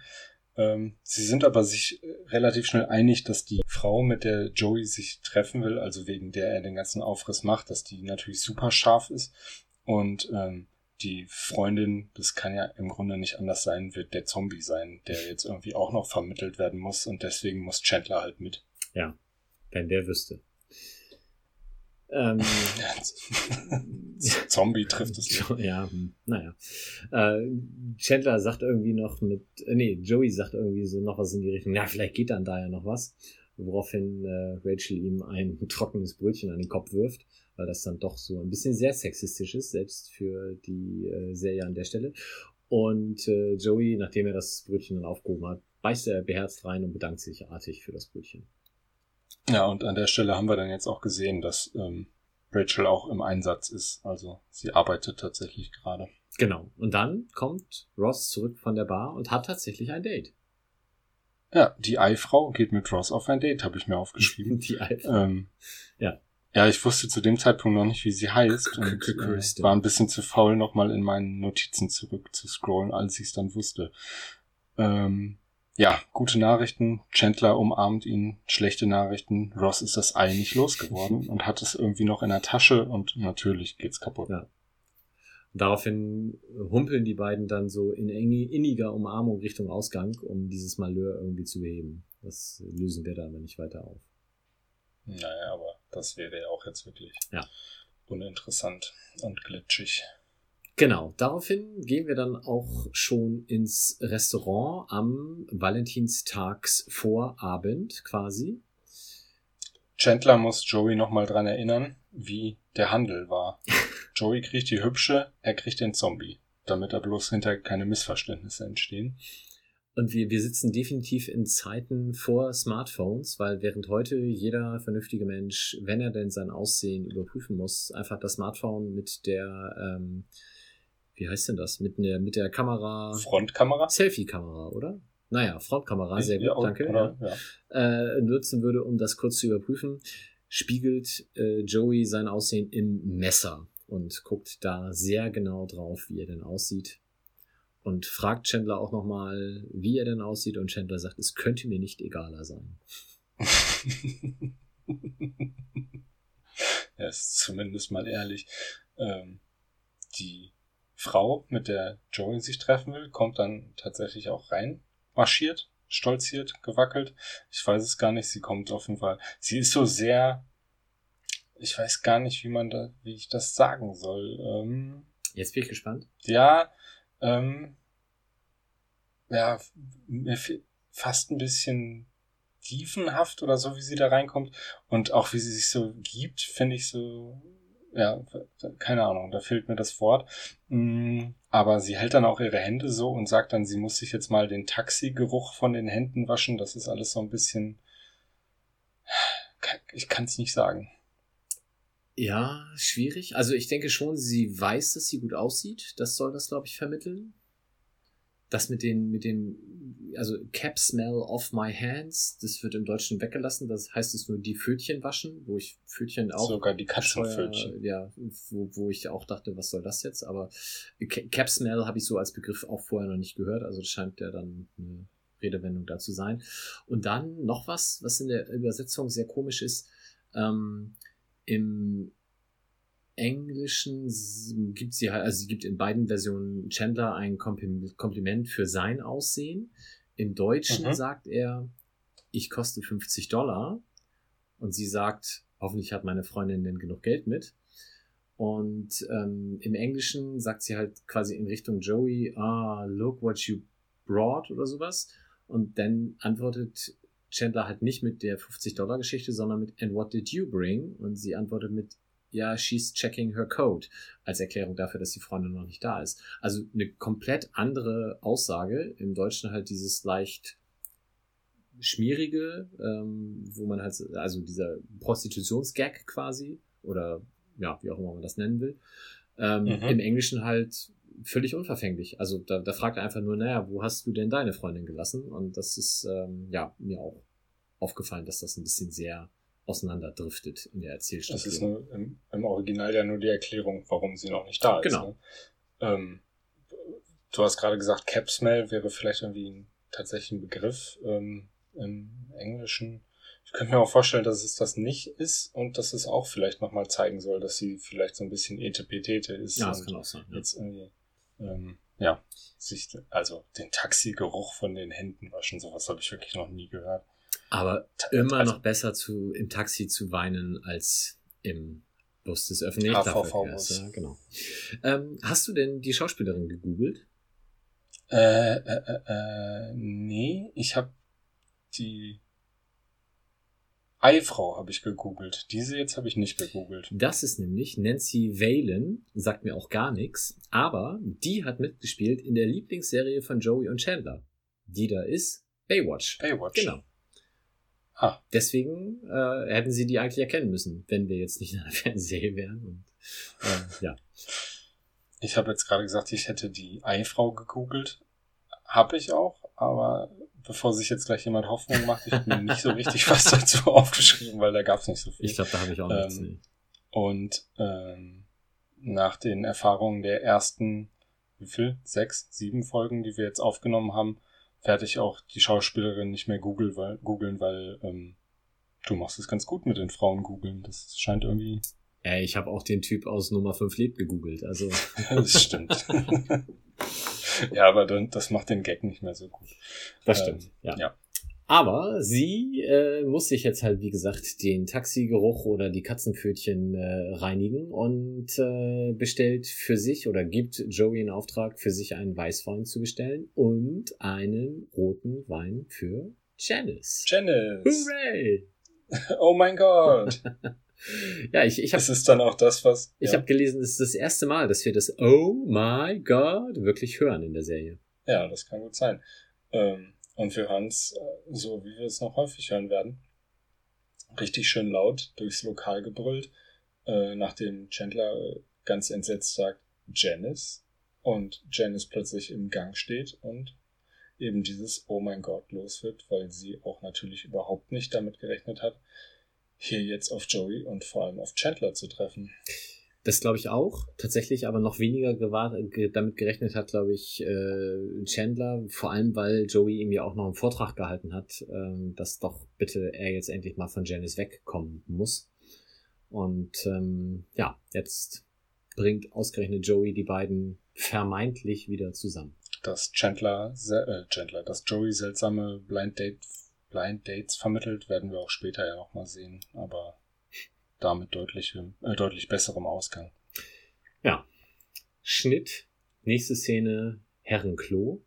Ähm, sie sind aber sich relativ schnell einig, dass die Frau, mit der Joey sich treffen will, also wegen der er den ganzen Aufriss macht, dass die natürlich super scharf ist und ähm, die Freundin, das kann ja im Grunde nicht anders sein, wird der Zombie sein, der jetzt irgendwie auch noch vermittelt werden muss und deswegen muss Chandler halt mit. Ja, wenn der wüsste. Ähm, Zombie trifft es nicht. Ja, hm, naja. Äh, Chandler sagt irgendwie noch mit, äh, nee, Joey sagt irgendwie so noch was in die Richtung, ja, vielleicht geht dann da ja noch was. Woraufhin äh, Rachel ihm ein trockenes Brötchen an den Kopf wirft weil das dann doch so ein bisschen sehr sexistisch ist, selbst für die äh, Serie an der Stelle. Und äh, Joey, nachdem er das Brötchen dann aufgehoben hat, beißt er beherzt rein und bedankt sich artig für das Brötchen. Ja, und an der Stelle haben wir dann jetzt auch gesehen, dass ähm, Rachel auch im Einsatz ist. Also sie arbeitet tatsächlich gerade. Genau. Und dann kommt Ross zurück von der Bar und hat tatsächlich ein Date. Ja, die Eifrau geht mit Ross auf ein Date, habe ich mir aufgeschrieben. die Eifrau. Ähm, ja. Ja, ich wusste zu dem Zeitpunkt noch nicht, wie sie heißt und äh, war ein bisschen zu faul, nochmal in meinen Notizen zurück zu scrollen, als ich es dann wusste. Ähm, ja, gute Nachrichten. Chandler umarmt ihn. Schlechte Nachrichten. Ross ist das Ei nicht losgeworden und hat es irgendwie noch in der Tasche und natürlich geht's kaputt. Ja. Daraufhin humpeln die beiden dann so in inniger Umarmung Richtung Ausgang, um dieses Malheur irgendwie zu beheben. Das lösen wir da aber nicht weiter auf. Naja, aber das wäre ja auch jetzt wirklich ja. uninteressant und glitschig. Genau, daraufhin gehen wir dann auch schon ins Restaurant am Valentinstagsvorabend quasi. Chandler muss Joey nochmal dran erinnern, wie der Handel war. Joey kriegt die Hübsche, er kriegt den Zombie, damit da bloß hinter keine Missverständnisse entstehen. Und wir, wir sitzen definitiv in Zeiten vor Smartphones, weil während heute jeder vernünftige Mensch, wenn er denn sein Aussehen überprüfen muss, einfach das Smartphone mit der, ähm, wie heißt denn das, mit der, mit der Kamera. Frontkamera? Selfie-Kamera, oder? Naja, Frontkamera, sehr gut, Ja, danke. Oder, ja. Äh, nutzen würde, um das kurz zu überprüfen, spiegelt äh, Joey sein Aussehen im Messer und guckt da sehr genau drauf, wie er denn aussieht und fragt Chandler auch nochmal, wie er denn aussieht und Chandler sagt, es könnte mir nicht egaler sein. er ist zumindest mal ehrlich. Ähm, die Frau, mit der Joey sich treffen will, kommt dann tatsächlich auch rein, marschiert, stolziert, gewackelt. Ich weiß es gar nicht, sie kommt auf jeden Fall. Sie ist so sehr, ich weiß gar nicht, wie man da, wie ich das sagen soll. Ähm, Jetzt bin ich gespannt. ja, ähm, ja, mir fast ein bisschen tiefenhaft oder so, wie sie da reinkommt. Und auch wie sie sich so gibt, finde ich so, ja, keine Ahnung, da fehlt mir das Wort. Mm, Aber sie hält dann auch ihre Hände so und sagt dann, sie muss sich jetzt mal den Taxigeruch von den Händen waschen. Das ist alles so ein bisschen, ich kann es nicht sagen. Ja, schwierig. Also ich denke schon, sie weiß, dass sie gut aussieht. Das soll das, glaube ich, vermitteln. Das mit den, mit dem, also Cap Smell of my hands, das wird im Deutschen weggelassen. Das heißt es nur die Pfötchen waschen, wo ich Pfötchen auch Sogar die Katzenpfötchen. Ja, wo, wo ich auch dachte, was soll das jetzt? Aber Ca- Cap Smell habe ich so als Begriff auch vorher noch nicht gehört. Also das scheint ja dann eine Redewendung da zu sein. Und dann noch was, was in der Übersetzung sehr komisch ist. Ähm, Im Englischen gibt sie halt, also sie gibt in beiden Versionen Chandler ein Komplim- Kompliment für sein Aussehen. Im Deutschen Mhm. sagt er, ich koste 50 Dollar. Und sie sagt, hoffentlich hat meine Freundin denn genug Geld mit. Und ähm, im Englischen sagt sie halt quasi in Richtung Joey, ah, look what you brought oder sowas. Und dann antwortet Chandler halt nicht mit der 50-Dollar-Geschichte, sondern mit And what did you bring? Und sie antwortet mit Ja, she's checking her code als Erklärung dafür, dass die Freundin noch nicht da ist. Also eine komplett andere Aussage. Im Deutschen halt dieses leicht schmierige, ähm, wo man halt, also dieser Prostitutionsgag quasi, oder ja, wie auch immer man das nennen will, ähm, Mhm. im Englischen halt völlig unverfänglich. Also da, da fragt er einfach nur, naja, wo hast du denn deine Freundin gelassen? Und das ist ähm, ja mir auch aufgefallen, dass das ein bisschen sehr auseinanderdriftet in der Das ist Erzählstruktur. nur im, im Original ja nur die Erklärung, warum sie noch nicht da ist. Genau. Ne? Ähm, du hast gerade gesagt, Cap Smell wäre vielleicht irgendwie ein tatsächlich ein Begriff ähm, im Englischen. Ich könnte mir auch vorstellen, dass es das nicht ist und dass es auch vielleicht nochmal zeigen soll, dass sie vielleicht so ein bisschen etepetete ist. ja, das kann auch sein. Ja. jetzt irgendwie, ähm, ja, sich, also den Taxigeruch von den Händen waschen, sowas habe ich wirklich noch nie gehört. Aber immer also- noch besser zu, im Taxi zu weinen als im Bus des öffentlichen. Nahverkehrs. Ja, genau. Ähm, hast du denn die Schauspielerin gegoogelt? Äh, äh, äh, äh, nee, ich habe die Eifrau habe ich gegoogelt. Diese jetzt habe ich nicht gegoogelt. Das ist nämlich Nancy Valen, sagt mir auch gar nichts, aber die hat mitgespielt in der Lieblingsserie von Joey und Chandler. Die da ist Baywatch. Baywatch. Genau. Ah, Deswegen äh, hätten sie die eigentlich erkennen müssen, wenn wir jetzt nicht in einer Fernsehserie wären. Und, äh, ja. ich habe jetzt gerade gesagt, ich hätte die Eifrau gegoogelt. Habe ich auch, aber bevor sich jetzt gleich jemand Hoffnung macht, ich habe mir nicht so richtig was dazu aufgeschrieben, weil da gab es nicht so viel. Ich glaube, da habe ich auch Ähm, nichts. Nee. Und ähm, nach den Erfahrungen der ersten, wie viel? Sechs, sieben Folgen, die wir jetzt aufgenommen haben, werde ich auch die Schauspielerin nicht mehr googeln, weil, googeln, weil ähm, du machst es ganz gut mit den Frauen googeln. Das scheint irgendwie. Ey, ich habe auch den Typ aus Nummer 5 lebt gegoogelt, also. das stimmt. ja, aber dann, das macht den Gag nicht mehr so gut. Das stimmt, ähm, ja. ja. Aber sie äh, muss sich jetzt halt, wie gesagt, den Taxigeruch oder die Katzenpfötchen äh, reinigen und äh, bestellt für sich oder gibt Joey in Auftrag, für sich einen Weißwein zu bestellen und einen roten Wein für Janice. Janice! Hooray! Oh mein Gott! ja, ich, ich habe. Das ist dann auch das, was. Ich ja. habe gelesen, es ist das erste Mal, dass wir das Oh my God wirklich hören in der Serie. Ja, das kann gut sein. Ähm, und für Hans, äh, so wie wir es noch häufig hören werden, richtig schön laut durchs Lokal gebrüllt, äh, nachdem Chandler äh, ganz entsetzt sagt, Janice, und Janice plötzlich im Gang steht und eben dieses Oh mein Gott los wird, weil sie auch natürlich überhaupt nicht damit gerechnet hat, hier jetzt auf Joey und vor allem auf Chandler zu treffen. Das glaube ich auch. Tatsächlich aber noch weniger damit gerechnet hat, glaube ich, äh, Chandler, vor allem weil Joey ihm ja auch noch einen Vortrag gehalten hat, äh, dass doch bitte er jetzt endlich mal von Janice wegkommen muss. Und ähm, ja, jetzt bringt ausgerechnet Joey die beiden vermeintlich wieder zusammen. Dass Chandler, äh, Chandler, dass Joey seltsame Blind Date Blind Dates vermittelt, werden wir auch später ja noch mal sehen. Aber da mit deutlichem, äh, deutlich besserem Ausgang. Ja. Schnitt. Nächste Szene, Herrenklo.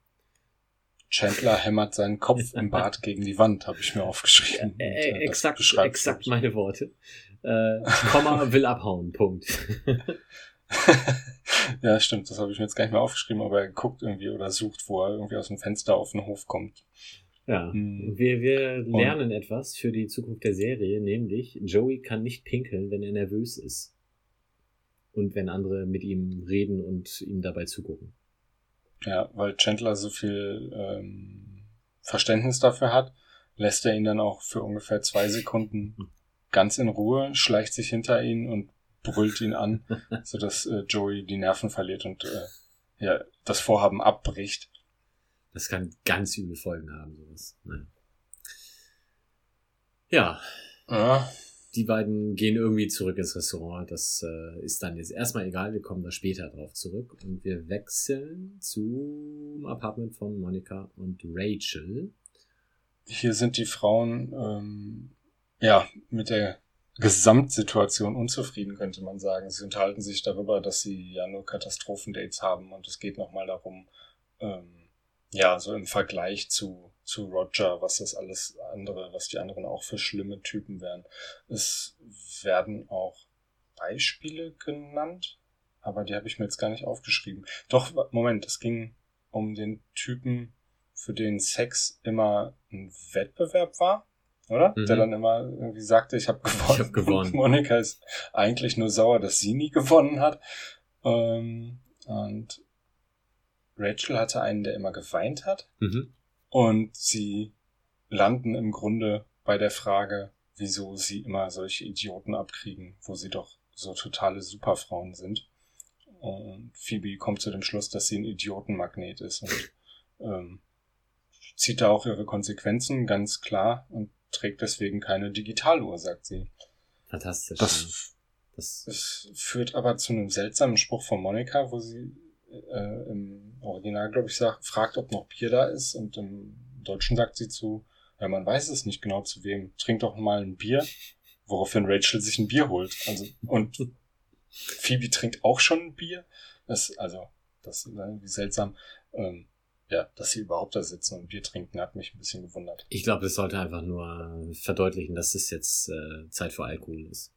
Chandler hämmert seinen Kopf im Bad gegen die Wand, habe ich mir aufgeschrieben. Äh, äh, äh exakt, exakt meine Worte. Äh, Komma will abhauen, Punkt. ja, stimmt, das habe ich mir jetzt gar nicht mehr aufgeschrieben, aber er guckt irgendwie oder sucht, wo er irgendwie aus dem Fenster auf den Hof kommt. Ja, hm. wir, wir lernen und, etwas für die Zukunft der Serie, nämlich Joey kann nicht pinkeln, wenn er nervös ist. Und wenn andere mit ihm reden und ihm dabei zugucken. Ja, weil Chandler so viel ähm, Verständnis dafür hat, lässt er ihn dann auch für ungefähr zwei Sekunden ganz in Ruhe, schleicht sich hinter ihn und brüllt ihn an, sodass äh, Joey die Nerven verliert und äh, ja, das Vorhaben abbricht. Das kann ganz üble Folgen haben, sowas. Nein. Ja. ja. Die beiden gehen irgendwie zurück ins Restaurant. Das äh, ist dann jetzt erstmal egal. Wir kommen da später drauf zurück. Und wir wechseln zum Apartment von Monika und Rachel. Hier sind die Frauen ähm, ja mit der Gesamtsituation unzufrieden, könnte man sagen. Sie unterhalten sich darüber, dass sie ja nur Katastrophendates haben und es geht nochmal darum, ähm, ja, so im Vergleich zu, zu Roger, was das alles andere, was die anderen auch für schlimme Typen wären. Es werden auch Beispiele genannt, aber die habe ich mir jetzt gar nicht aufgeschrieben. Doch, Moment, es ging um den Typen, für den Sex immer ein Wettbewerb war, oder? Mhm. Der dann immer irgendwie sagte, ich habe gewonnen. Ich hab gewonnen. Monika ist eigentlich nur sauer, dass sie nie gewonnen hat. Ähm, und Rachel hatte einen, der immer geweint hat. Mhm. Und sie landen im Grunde bei der Frage, wieso sie immer solche Idioten abkriegen, wo sie doch so totale Superfrauen sind. Und Phoebe kommt zu dem Schluss, dass sie ein Idiotenmagnet ist und ähm, zieht da auch ihre Konsequenzen ganz klar und trägt deswegen keine Digitaluhr, sagt sie. Fantastisch. Das, das, das führt aber zu einem seltsamen Spruch von Monika, wo sie äh, im Original, glaube ich, sagt, fragt, ob noch Bier da ist und im Deutschen sagt sie zu, ja, man weiß es nicht genau zu wem, trink doch mal ein Bier, woraufhin Rachel sich ein Bier holt. Also, und Phoebe trinkt auch schon ein Bier. Das, also, das ist irgendwie seltsam. Ähm, ja, dass sie überhaupt da sitzen und Bier trinken, hat mich ein bisschen gewundert. Ich glaube, es sollte einfach nur verdeutlichen, dass es jetzt äh, Zeit für Alkohol ist.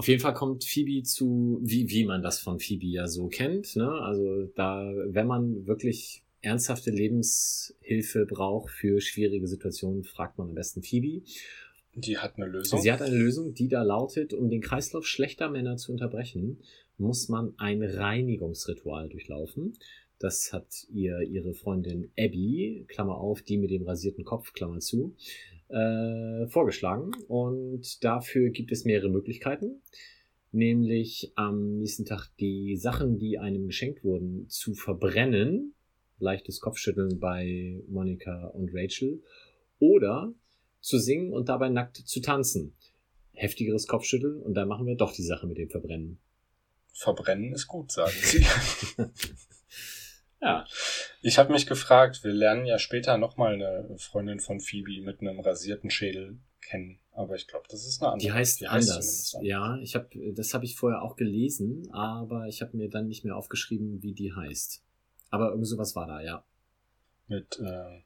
Auf jeden Fall kommt Phoebe zu, wie, wie man das von Phoebe ja so kennt. Ne? Also da, wenn man wirklich ernsthafte Lebenshilfe braucht für schwierige Situationen, fragt man am besten Phoebe. Die hat eine Lösung. Sie hat eine Lösung, die da lautet, um den Kreislauf schlechter Männer zu unterbrechen, muss man ein Reinigungsritual durchlaufen. Das hat ihr ihre Freundin Abby, Klammer auf, die mit dem rasierten Kopf, Klammer zu, äh, vorgeschlagen. Und dafür gibt es mehrere Möglichkeiten. Nämlich am nächsten Tag die Sachen, die einem geschenkt wurden, zu verbrennen. leichtes Kopfschütteln bei Monika und Rachel. Oder zu singen und dabei nackt zu tanzen. Heftigeres Kopfschütteln und dann machen wir doch die Sache mit dem Verbrennen. Verbrennen ist gut, sagen sie. Ja. Ich habe mich gefragt, wir lernen ja später nochmal eine Freundin von Phoebe mit einem rasierten Schädel kennen. Aber ich glaube, das ist eine andere. Die heißt Die anders. zumindest anders. ja, ich habe das habe ich vorher auch gelesen, aber ich habe mir dann nicht mehr aufgeschrieben, wie die heißt. Aber irgend sowas war da, ja. Mit, äh,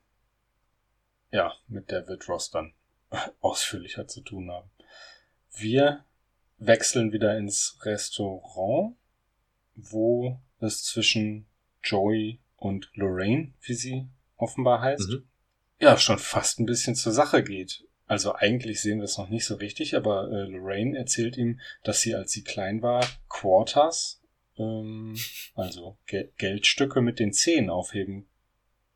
ja, mit der wird Ross dann ausführlicher zu tun haben. Wir wechseln wieder ins Restaurant, wo es zwischen Joey und Lorraine, wie sie offenbar heißt, Mhm. ja, schon fast ein bisschen zur Sache geht. Also eigentlich sehen wir es noch nicht so richtig, aber äh, Lorraine erzählt ihm, dass sie, als sie klein war, Quarters, ähm, also Ge Geldstücke mit den Zehen aufheben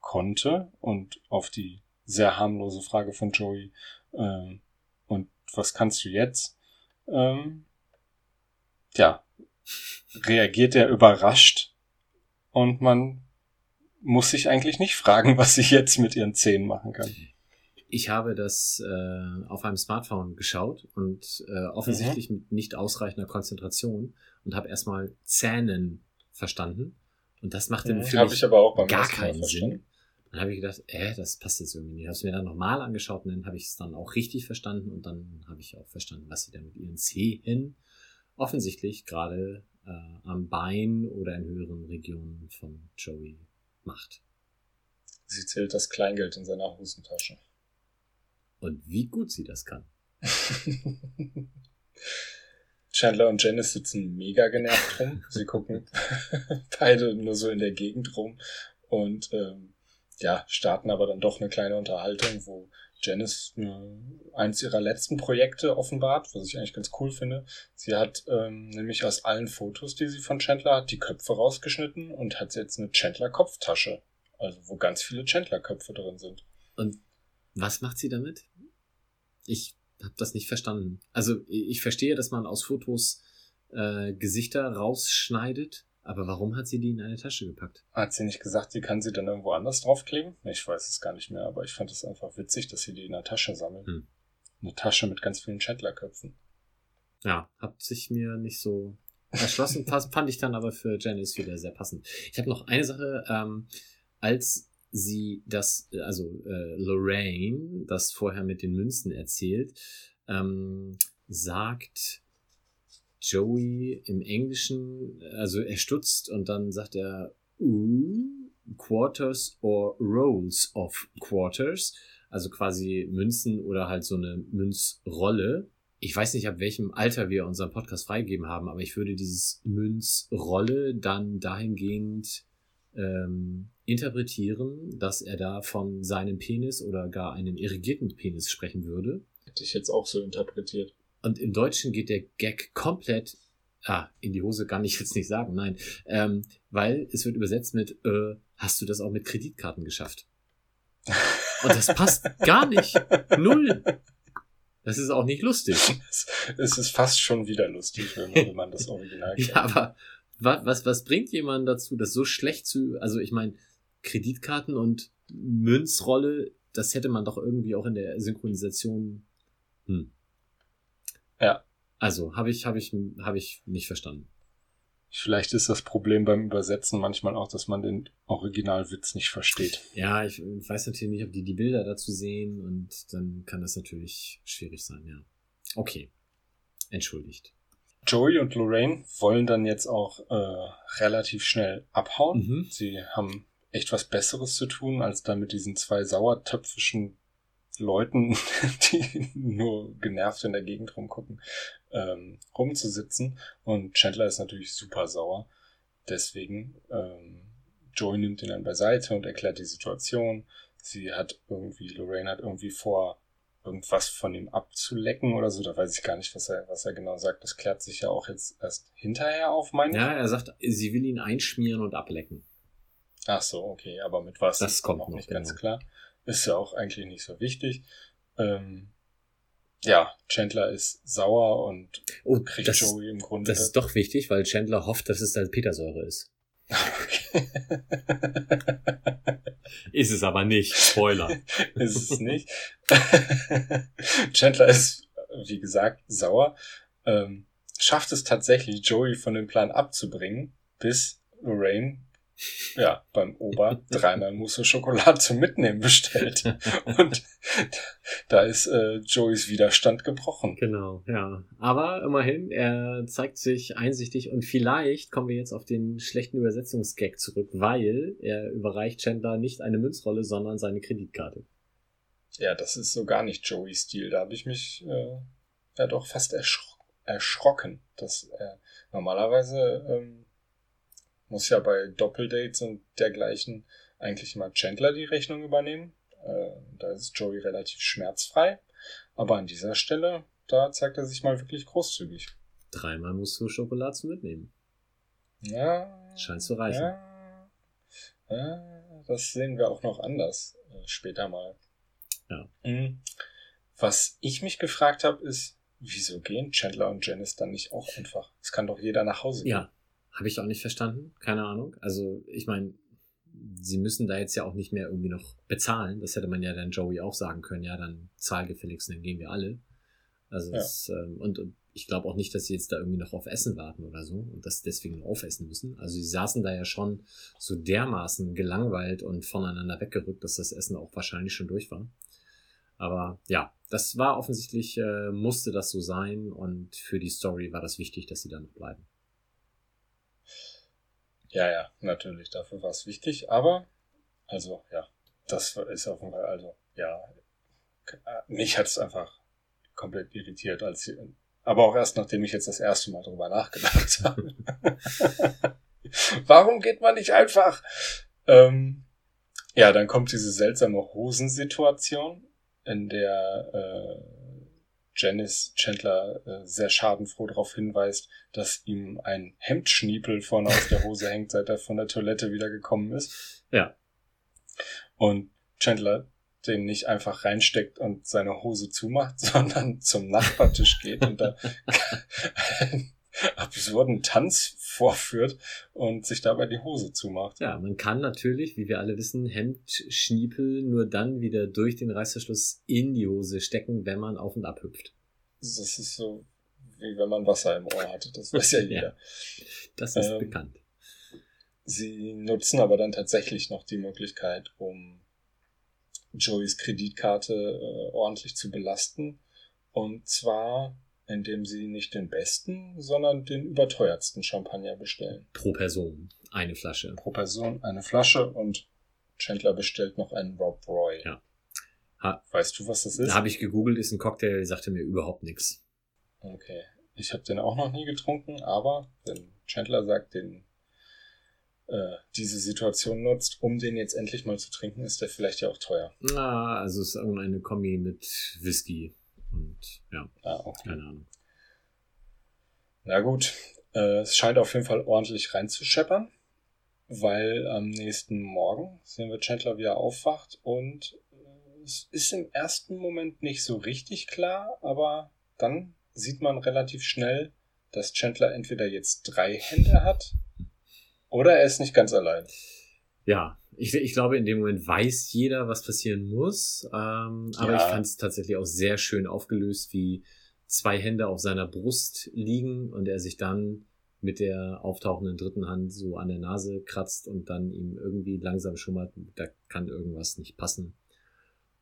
konnte und auf die sehr harmlose Frage von Joey, ähm, und was kannst du jetzt? Ähm, ja, reagiert er überrascht und man muss sich eigentlich nicht fragen, was sie jetzt mit ihren Zähnen machen kann. Ich habe das äh, auf einem Smartphone geschaut und äh, offensichtlich mit nicht ausreichender Konzentration und habe erstmal Zähnen verstanden. Und das machte für Habe mich ich gar keinen. Sinn. Dann habe ich gedacht, äh, das passt jetzt irgendwie nicht. Habe es mir dann nochmal angeschaut und dann habe ich es dann auch richtig verstanden und dann habe ich auch verstanden, was sie da mit ihren Zehen offensichtlich gerade äh, am Bein oder in höheren Regionen von Joey macht. Sie zählt das Kleingeld in seiner Hosentasche. Und wie gut sie das kann. Chandler und Janice sitzen mega genervt rum. Sie gucken beide nur so in der Gegend rum und ähm, ja, starten aber dann doch eine kleine Unterhaltung, wo Janice eins ihrer letzten Projekte offenbart, was ich eigentlich ganz cool finde. Sie hat ähm, nämlich aus allen Fotos, die sie von Chandler hat, die Köpfe rausgeschnitten und hat jetzt eine Chandler-Kopftasche. Also wo ganz viele Chandler-Köpfe drin sind. Und was macht sie damit? Ich habe das nicht verstanden. Also ich verstehe, dass man aus Fotos äh, Gesichter rausschneidet, aber warum hat sie die in eine Tasche gepackt? Hat sie nicht gesagt, sie kann sie dann irgendwo anders draufkleben? Ich weiß es gar nicht mehr, aber ich fand es einfach witzig, dass sie die in der Tasche sammeln. Hm. Eine Tasche mit ganz vielen Chandler-Köpfen. Ja, hat sich mir nicht so erschlossen. Fand ich dann aber für Janice wieder sehr passend. Ich habe noch eine Sache, ähm, als sie das, also äh, Lorraine, das vorher mit den Münzen erzählt, ähm, sagt Joey im Englischen, also er stutzt und dann sagt er, "Ooh, Quarters or Rolls of Quarters, also quasi Münzen oder halt so eine Münzrolle. Ich weiß nicht, ab welchem Alter wir unseren Podcast freigegeben haben, aber ich würde dieses Münzrolle dann dahingehend ähm, interpretieren, dass er da von seinem Penis oder gar einem irrigierten Penis sprechen würde. Hätte ich jetzt auch so interpretiert. Und im Deutschen geht der Gag komplett, ah, in die Hose kann ich jetzt nicht sagen, nein, ähm, weil es wird übersetzt mit, äh, hast du das auch mit Kreditkarten geschafft? Und das passt gar nicht. Null. Das ist auch nicht lustig. Es, ist fast schon wieder lustig, wenn man, wenn man das Original kennt. Ja, aber was, was, was bringt jemanden dazu, das so schlecht zu, also ich meine, Kreditkarten und Münzrolle, das hätte man doch irgendwie auch in der Synchronisation, hm. Ja. Also, habe ich, habe ich, habe ich nicht verstanden. Vielleicht ist das Problem beim Übersetzen manchmal auch, dass man den Originalwitz nicht versteht. Ja, ich weiß natürlich nicht, ob die die Bilder dazu sehen und dann kann das natürlich schwierig sein, ja. Okay. Entschuldigt. Joey und Lorraine wollen dann jetzt auch äh, relativ schnell abhauen. Mhm. Sie haben echt was Besseres zu tun, als da mit diesen zwei sauertöpfischen Leuten, die nur genervt in der Gegend rumgucken, ähm, rumzusitzen. Und Chandler ist natürlich super sauer. Deswegen, ähm, Joey nimmt ihn dann beiseite und erklärt die Situation. Sie hat irgendwie, Lorraine hat irgendwie vor, irgendwas von ihm abzulecken oder so. Da weiß ich gar nicht, was er, was er genau sagt. Das klärt sich ja auch jetzt erst hinterher auf, meine ich. Ja, er sagt, sie will ihn einschmieren und ablecken. Ach so, okay, aber mit was Das kommt noch nicht ganz genau. klar. Ist ja auch eigentlich nicht so wichtig. Ähm, ja, Chandler ist sauer und Oh, kriegt das, Joey im Grunde. das ist doch wichtig, weil Chandler hofft, dass es Salpetersäure ist. Ist es aber nicht. Spoiler. ist es nicht. Chandler ist, wie gesagt, sauer. Ähm, schafft es tatsächlich, Joey von dem Plan abzubringen, bis Lorraine ja, beim Ober dreimal Mousse Schokolade zum Mitnehmen bestellt. Und da ist äh, Joeys Widerstand gebrochen. Genau, ja. Aber immerhin, er zeigt sich einsichtig und vielleicht kommen wir jetzt auf den schlechten Übersetzungsgag zurück, weil er überreicht Chandler nicht eine Münzrolle, sondern seine Kreditkarte. Ja, das ist so gar nicht Joeys Stil. Da habe ich mich äh, ja doch fast erschro erschrocken. dass er normalerweise ähm, muss ja bei Doppeldates und dergleichen eigentlich immer Chandler die Rechnung übernehmen. Äh, da ist Joey relativ schmerzfrei. Aber an dieser Stelle, da zeigt er sich mal wirklich großzügig. Dreimal musst du Schokolade mitnehmen. Ja. Scheint zu reichen. Ja, ja, das sehen wir auch noch anders äh, später mal. Ja. Mhm. Was ich mich gefragt habe, ist, wieso gehen Chandler und Janice dann nicht auch einfach? Es kann doch jeder nach Hause gehen. Ja, habe ich auch nicht verstanden. Keine Ahnung. Also, ich meine, sie müssen da jetzt ja auch nicht mehr irgendwie noch bezahlen. Das hätte man ja dann Joey auch sagen können. Ja, dann zahl gefälligst, dann gehen wir alle. Also, Ja. das, ähm, und, und ich glaube auch nicht, dass sie jetzt da irgendwie noch auf Essen warten oder so und das deswegen aufessen müssen. Also, sie saßen da ja schon so dermaßen gelangweilt und voneinander weggerückt, dass das Essen auch wahrscheinlich schon durch war. Aber ja, das war offensichtlich, äh, musste das so sein und für die Story war das wichtig, dass sie da noch bleiben. Ja, ja, natürlich, dafür war es wichtig, aber, also, ja, das ist auf jeden Fall, also, ja, mich hat es einfach komplett irritiert, als aber auch erst nachdem ich jetzt das erste Mal drüber nachgedacht habe. Warum geht man nicht einfach? Ähm, ja, dann kommt diese seltsame Hosensituation, in der äh, Janice Chandler äh, sehr schadenfroh darauf hinweist, dass ihm ein Hemdschniepel vorne aus der Hose hängt, seit er von der Toilette wiedergekommen ist. Ja. Und Chandler den nicht einfach reinsteckt und seine Hose zumacht, sondern zum Nachbartisch geht und da einen absurden Tanz vorführt und sich dabei die Hose zumacht. Ja, man kann natürlich, wie wir alle wissen, Hemdschniepel nur dann wieder durch den Reißverschluss in die Hose stecken, wenn man auf und ab hüpft. Das ist so, wie wenn man Wasser im Ohr hatte. Das weiß ja jeder. Das ist Ähm, bekannt. Sie nutzen aber dann tatsächlich noch die Möglichkeit, um Joeys Kreditkarte äh, ordentlich zu belasten. Und zwar, indem sie nicht den besten, sondern den überteuertsten Champagner bestellen. Pro Person eine Flasche. Pro Person eine Flasche und Chandler bestellt noch einen Rob Roy. Ja. Ha- Weißt du, was das ist? Da habe ich gegoogelt, ist ein Cocktail, sagte mir überhaupt nichts. Okay. Ich habe den auch noch nie getrunken, aber wenn Chandler sagt, den äh, diese Situation nutzt, um den jetzt endlich mal zu trinken, ist der vielleicht ja auch teuer. Na, also es ist irgendeine Kombi mit Whisky und ja, Ah, okay. keine Ahnung. Na gut, äh, es scheint auf jeden Fall ordentlich reinzuscheppern, weil am nächsten Morgen sehen wir Chandler, wie er aufwacht und äh, es ist im ersten Moment nicht so richtig klar, aber dann sieht man relativ schnell, dass Chandler entweder jetzt drei Hände hat oder er ist nicht ganz allein. Ja, ich, ich glaube, in dem Moment weiß jeder, was passieren muss. Ähm, aber Ja. ich fand es tatsächlich auch sehr schön aufgelöst, wie zwei Hände auf seiner Brust liegen und er sich dann mit der auftauchenden dritten Hand so an der Nase kratzt und dann ihm irgendwie langsam schummert, da kann irgendwas nicht passen.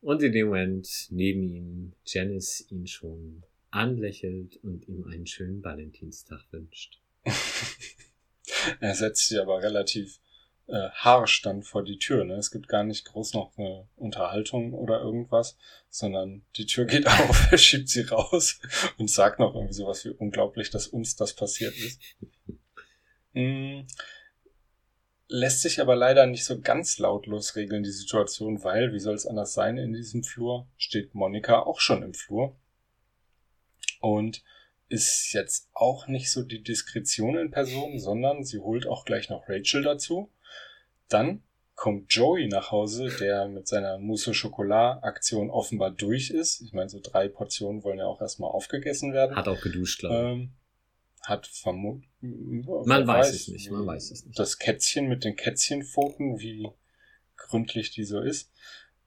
Und in dem Moment neben ihm Janice ihn schon anlächelt und ihm einen schönen Valentinstag wünscht. er setzt sie aber relativ äh, harsch dann vor die Tür. Ne? Es gibt gar nicht groß noch eine Unterhaltung oder irgendwas, sondern die Tür geht auf, er schiebt sie raus und sagt noch irgendwie sowas wie unglaublich, dass uns das passiert ist. Mm, lässt sich aber leider nicht so ganz lautlos regeln, die Situation, weil, wie soll es anders sein, in diesem Flur steht Monika auch schon im Flur und ist jetzt auch nicht so die Diskretion in Person, sondern sie holt auch gleich noch Rachel dazu. Dann kommt Joey nach Hause, der mit seiner Mousse Chocolat Aktion offenbar durch ist. Ich meine, so drei Portionen wollen ja auch erstmal aufgegessen werden. Hat auch geduscht, glaube ich. Ähm, hat vermutet. Man weiß, weiß es nicht, man weiß es nicht. Das Kätzchen mit den Kätzchenpfoten, wie gründlich die so ist.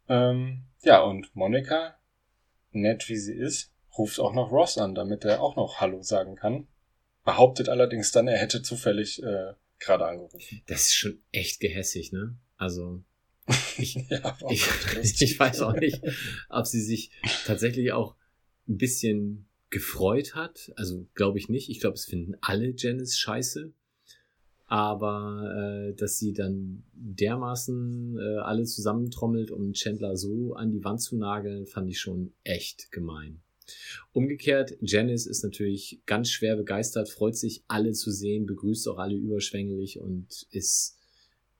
Ähm, ja, und Monika, nett wie sie ist, ruft auch noch Ross an, damit er auch noch Hallo sagen kann. Behauptet allerdings dann, er hätte zufällig äh, gerade angerufen. Das ist schon echt gehässig, ne? Also ich, ja, ich, ich weiß auch nicht, ob sie sich tatsächlich auch ein bisschen gefreut hat. Also glaube ich nicht. Ich glaube, es finden alle Janice scheiße. Aber äh, dass sie dann dermaßen äh, alle zusammentrommelt, um Chandler so an die Wand zu nageln, fand ich schon echt gemein. Umgekehrt, Janice ist natürlich ganz schwer begeistert, freut sich, alle zu sehen, begrüßt auch alle überschwänglich und ist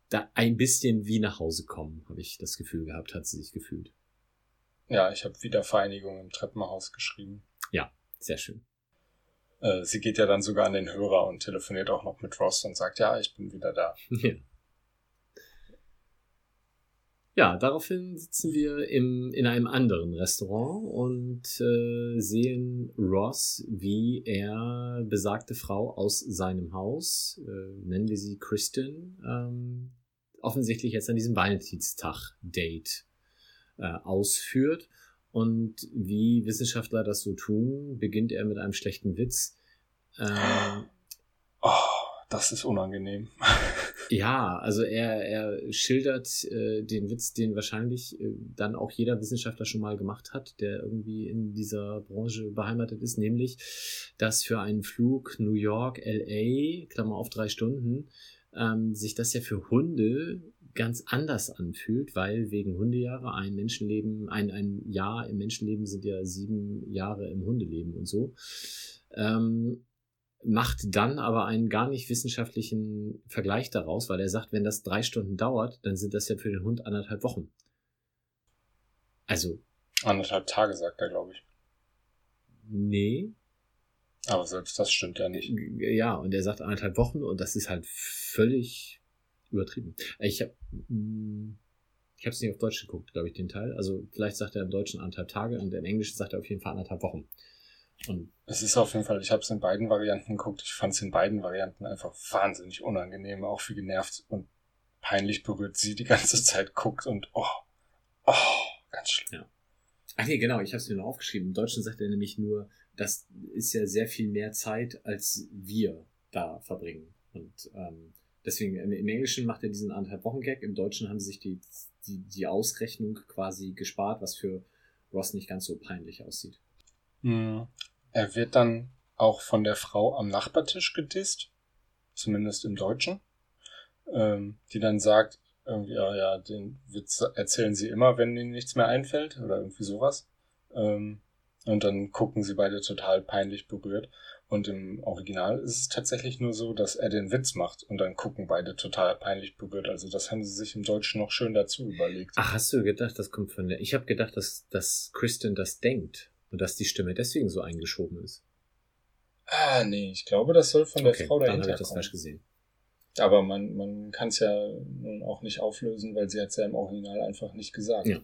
da ein bisschen wie nach Hause kommen, habe ich das Gefühl gehabt, hat sie sich gefühlt. Ja, ich habe Wiedervereinigung im Treppenhaus geschrieben. Ja, sehr schön. Äh, sie geht ja dann sogar an den Hörer und telefoniert auch noch mit Ross und sagt, ja, ich bin wieder da. Ja. Ja, daraufhin sitzen wir im, in einem anderen Restaurant und äh, sehen Ross, wie er besagte Frau aus seinem Haus, äh, nennen wir sie Kristen, ähm, offensichtlich jetzt an diesem Valentinstag-Date äh, ausführt. Und wie Wissenschaftler das so tun, beginnt er mit einem schlechten Witz. Ähm, oh, das ist unangenehm. Ja, also er, er schildert äh, den Witz, den wahrscheinlich äh, dann auch jeder Wissenschaftler schon mal gemacht hat, der irgendwie in dieser Branche beheimatet ist, nämlich, dass für einen Flug New York, LA, Klammer auf drei Stunden, ähm, sich das ja für Hunde ganz anders anfühlt, weil wegen Hundejahre ein Menschenleben, ein, ein Jahr im Menschenleben sind ja sieben Jahre im Hundeleben und so. Ähm, macht dann aber einen gar nicht wissenschaftlichen Vergleich daraus, weil er sagt, wenn das drei Stunden dauert, dann sind das ja für den Hund anderthalb Wochen. Also. Anderthalb Tage, sagt er, glaube ich. Nee. Aber selbst das stimmt ja nicht. Ja, und er sagt anderthalb Wochen und das ist halt völlig übertrieben. Ich habe hm, ich habe es nicht auf Deutsch geguckt, glaube ich, den Teil. Also vielleicht sagt er im Deutschen anderthalb Tage und im Englischen sagt er auf jeden Fall anderthalb Wochen. Und es ist auf jeden Fall, ich habe es in beiden Varianten geguckt. Ich fand es in beiden Varianten einfach wahnsinnig unangenehm, auch wie genervt und peinlich berührt sie die ganze Zeit guckt und oh, oh, ganz schlimm. Ja. Ach nee, genau, ich habe es mir noch aufgeschrieben. Im Deutschen sagt er nämlich nur, das ist ja sehr viel mehr Zeit, als wir da verbringen. Und ähm, deswegen, im, Englischen macht er diesen anderthalb Wochen Gag, im Deutschen haben sie sich die, die, die Ausrechnung quasi gespart, was für Ross nicht ganz so peinlich aussieht. Mhm. Er wird dann auch von der Frau am Nachbartisch gedisst, zumindest im Deutschen, ähm, die dann sagt, irgendwie, ja, ja, den Witz erzählen sie immer, wenn ihnen nichts mehr einfällt oder irgendwie sowas. Ähm, und dann gucken sie beide total peinlich berührt. Und im Original ist es tatsächlich nur so, dass er den Witz macht und dann gucken beide total peinlich berührt. Also das haben sie sich im Deutschen noch schön dazu überlegt. Ach, hast du gedacht, das kommt von der... Ich habe gedacht, dass, dass Kristen das denkt. Und dass die Stimme deswegen so eingeschoben ist. Ah, nee, ich glaube, das soll von der okay, Frau dahinter dann ich das kommen. falsch gesehen. Aber man, man kann es ja nun auch nicht auflösen, weil sie hat es ja im Original einfach nicht gesagt. Ja.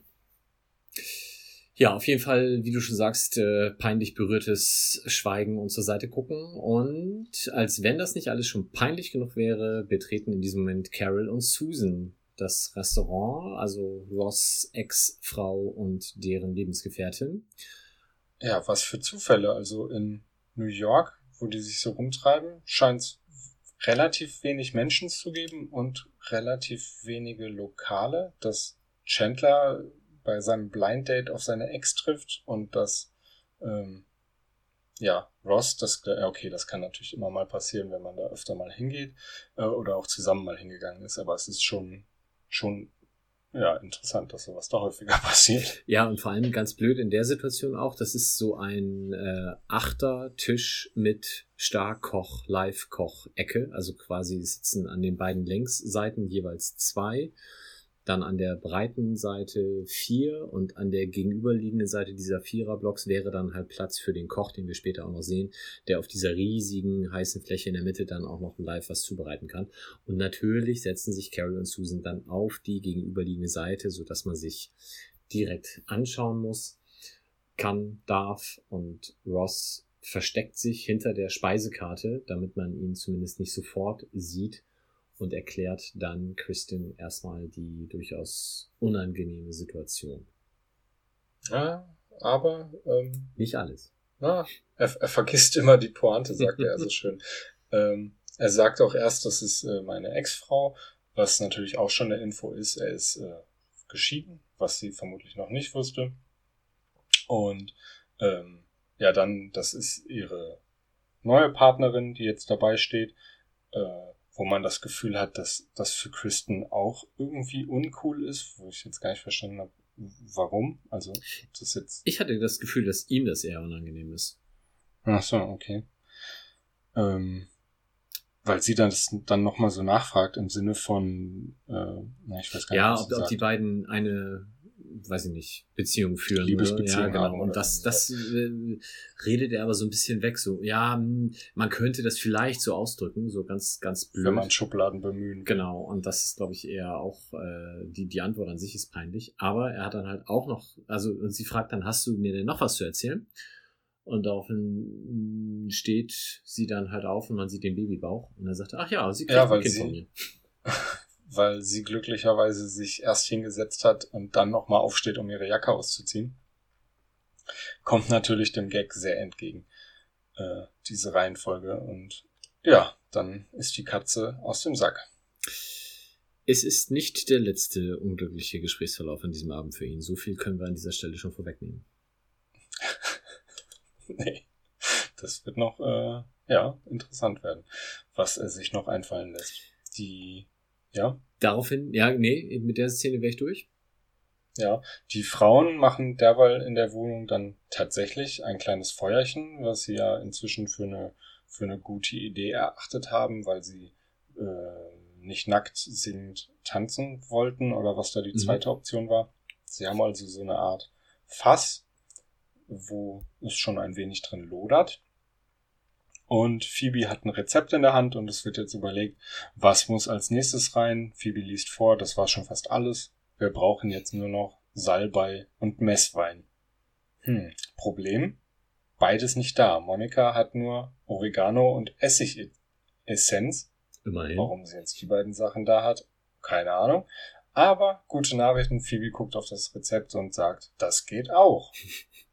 Ja, auf jeden Fall, wie du schon sagst, äh, peinlich berührtes Schweigen und zur Seite gucken. Und als wenn das nicht alles schon peinlich genug wäre, betreten in diesem Moment Carol und Susan das Restaurant, also Ross Ex-Frau und deren Lebensgefährtin. Ja, was für Zufälle. Also in New York, wo die sich so rumtreiben, scheint es relativ wenig Menschen zu geben und relativ wenige Lokale, dass Chandler bei seinem Blind Date auf seine Ex trifft und dass ähm, ja, Ross, das, okay, das kann natürlich immer mal passieren, wenn man da öfter mal hingeht äh, oder auch zusammen mal hingegangen ist, aber es ist schon, schon ja, interessant, dass sowas da häufiger passiert. Ja, und vor allem ganz blöd in der Situation auch, das ist so ein äh, Achter-Tisch mit Starkoch, Live-Koch-Ecke. Also quasi sitzen an den beiden Längsseiten jeweils zwei dann an der breiten Seite vier und an der gegenüberliegenden Seite dieser Viererblocks wäre dann halt Platz für den Koch, den wir später auch noch sehen, der auf dieser riesigen heißen Fläche in der Mitte dann auch noch live was zubereiten kann. Und natürlich setzen sich Carol und Susan dann auf die gegenüberliegende Seite, so dass man sich direkt anschauen muss, kann, darf und Ross versteckt sich hinter der Speisekarte, damit man ihn zumindest nicht sofort sieht und erklärt dann Kristin erstmal die durchaus unangenehme Situation. Ja, aber ähm, nicht alles. Na, er, er vergisst immer die Pointe, sagt er so schön. Ähm, er sagt auch erst, das ist äh, meine Ex-Frau, was natürlich auch schon eine Info ist. Er ist äh, geschieden, was sie vermutlich noch nicht wusste. Und ähm, ja, dann, das ist ihre neue Partnerin, die jetzt dabei steht, äh, wo man das Gefühl hat, dass das für Kristen auch irgendwie uncool ist, wo ich jetzt gar nicht verstanden habe, warum. Also, das jetzt. Ich hatte das Gefühl, dass ihm das eher unangenehm ist. Ach so, okay. Ähm, weil sie dann das dann nochmal so nachfragt im Sinne von, äh, na, ich weiß gar nicht, ja, ob, ob die beiden eine weiß ich nicht, Beziehung führen. Liebesbeziehung ja, genau. Und das, das äh, redet er aber so ein bisschen weg. So, ja, hm, man könnte das vielleicht so ausdrücken, so ganz, ganz blöd. Wenn man Schubladen bemühen. Genau. Und das ist, glaube ich, eher auch, äh, die, die Antwort an sich ist peinlich. Aber er hat dann halt auch noch, also, und sie fragt dann, hast du mir denn noch was zu erzählen? Und daraufhin steht sie dann halt auf und man sieht den Babybauch. Und er sagt, ach ja, sie kriegt ja, ein Kind sie, von mir. Weil sie glücklicherweise sich erst hingesetzt hat und dann nochmal aufsteht, um ihre Jacke auszuziehen. Kommt natürlich dem Gag sehr entgegen, äh, diese Reihenfolge. Und ja, dann ist die Katze aus dem Sack. Es ist nicht der letzte unglückliche Gesprächsverlauf an diesem Abend für ihn. So viel können wir an dieser Stelle schon vorwegnehmen. nee. Das wird noch, äh, ja, interessant werden, was er sich noch einfallen lässt. Die ja. Daraufhin, ja, nee, mit der Szene wäre ich durch. Ja, die Frauen machen derweil in der Wohnung dann tatsächlich ein kleines Feuerchen, was sie ja inzwischen für eine, für eine gute Idee erachtet haben, weil sie äh, nicht nackt singend tanzen wollten oder was da die mhm. zweite Option war. Sie haben also so eine Art Fass, wo es schon ein wenig drin lodert. Und Phoebe hat ein Rezept in der Hand und es wird jetzt überlegt, was muss als nächstes rein. Phoebe liest vor, das war schon fast alles. Wir brauchen jetzt nur noch Salbei und Messwein. Hm, Problem? Beides nicht da. Monika hat nur Oregano und Essigessenz. Immerhin. Warum sie jetzt die beiden Sachen da hat, keine Ahnung. Aber gute Nachrichten, Phoebe guckt auf das Rezept und sagt, das geht auch.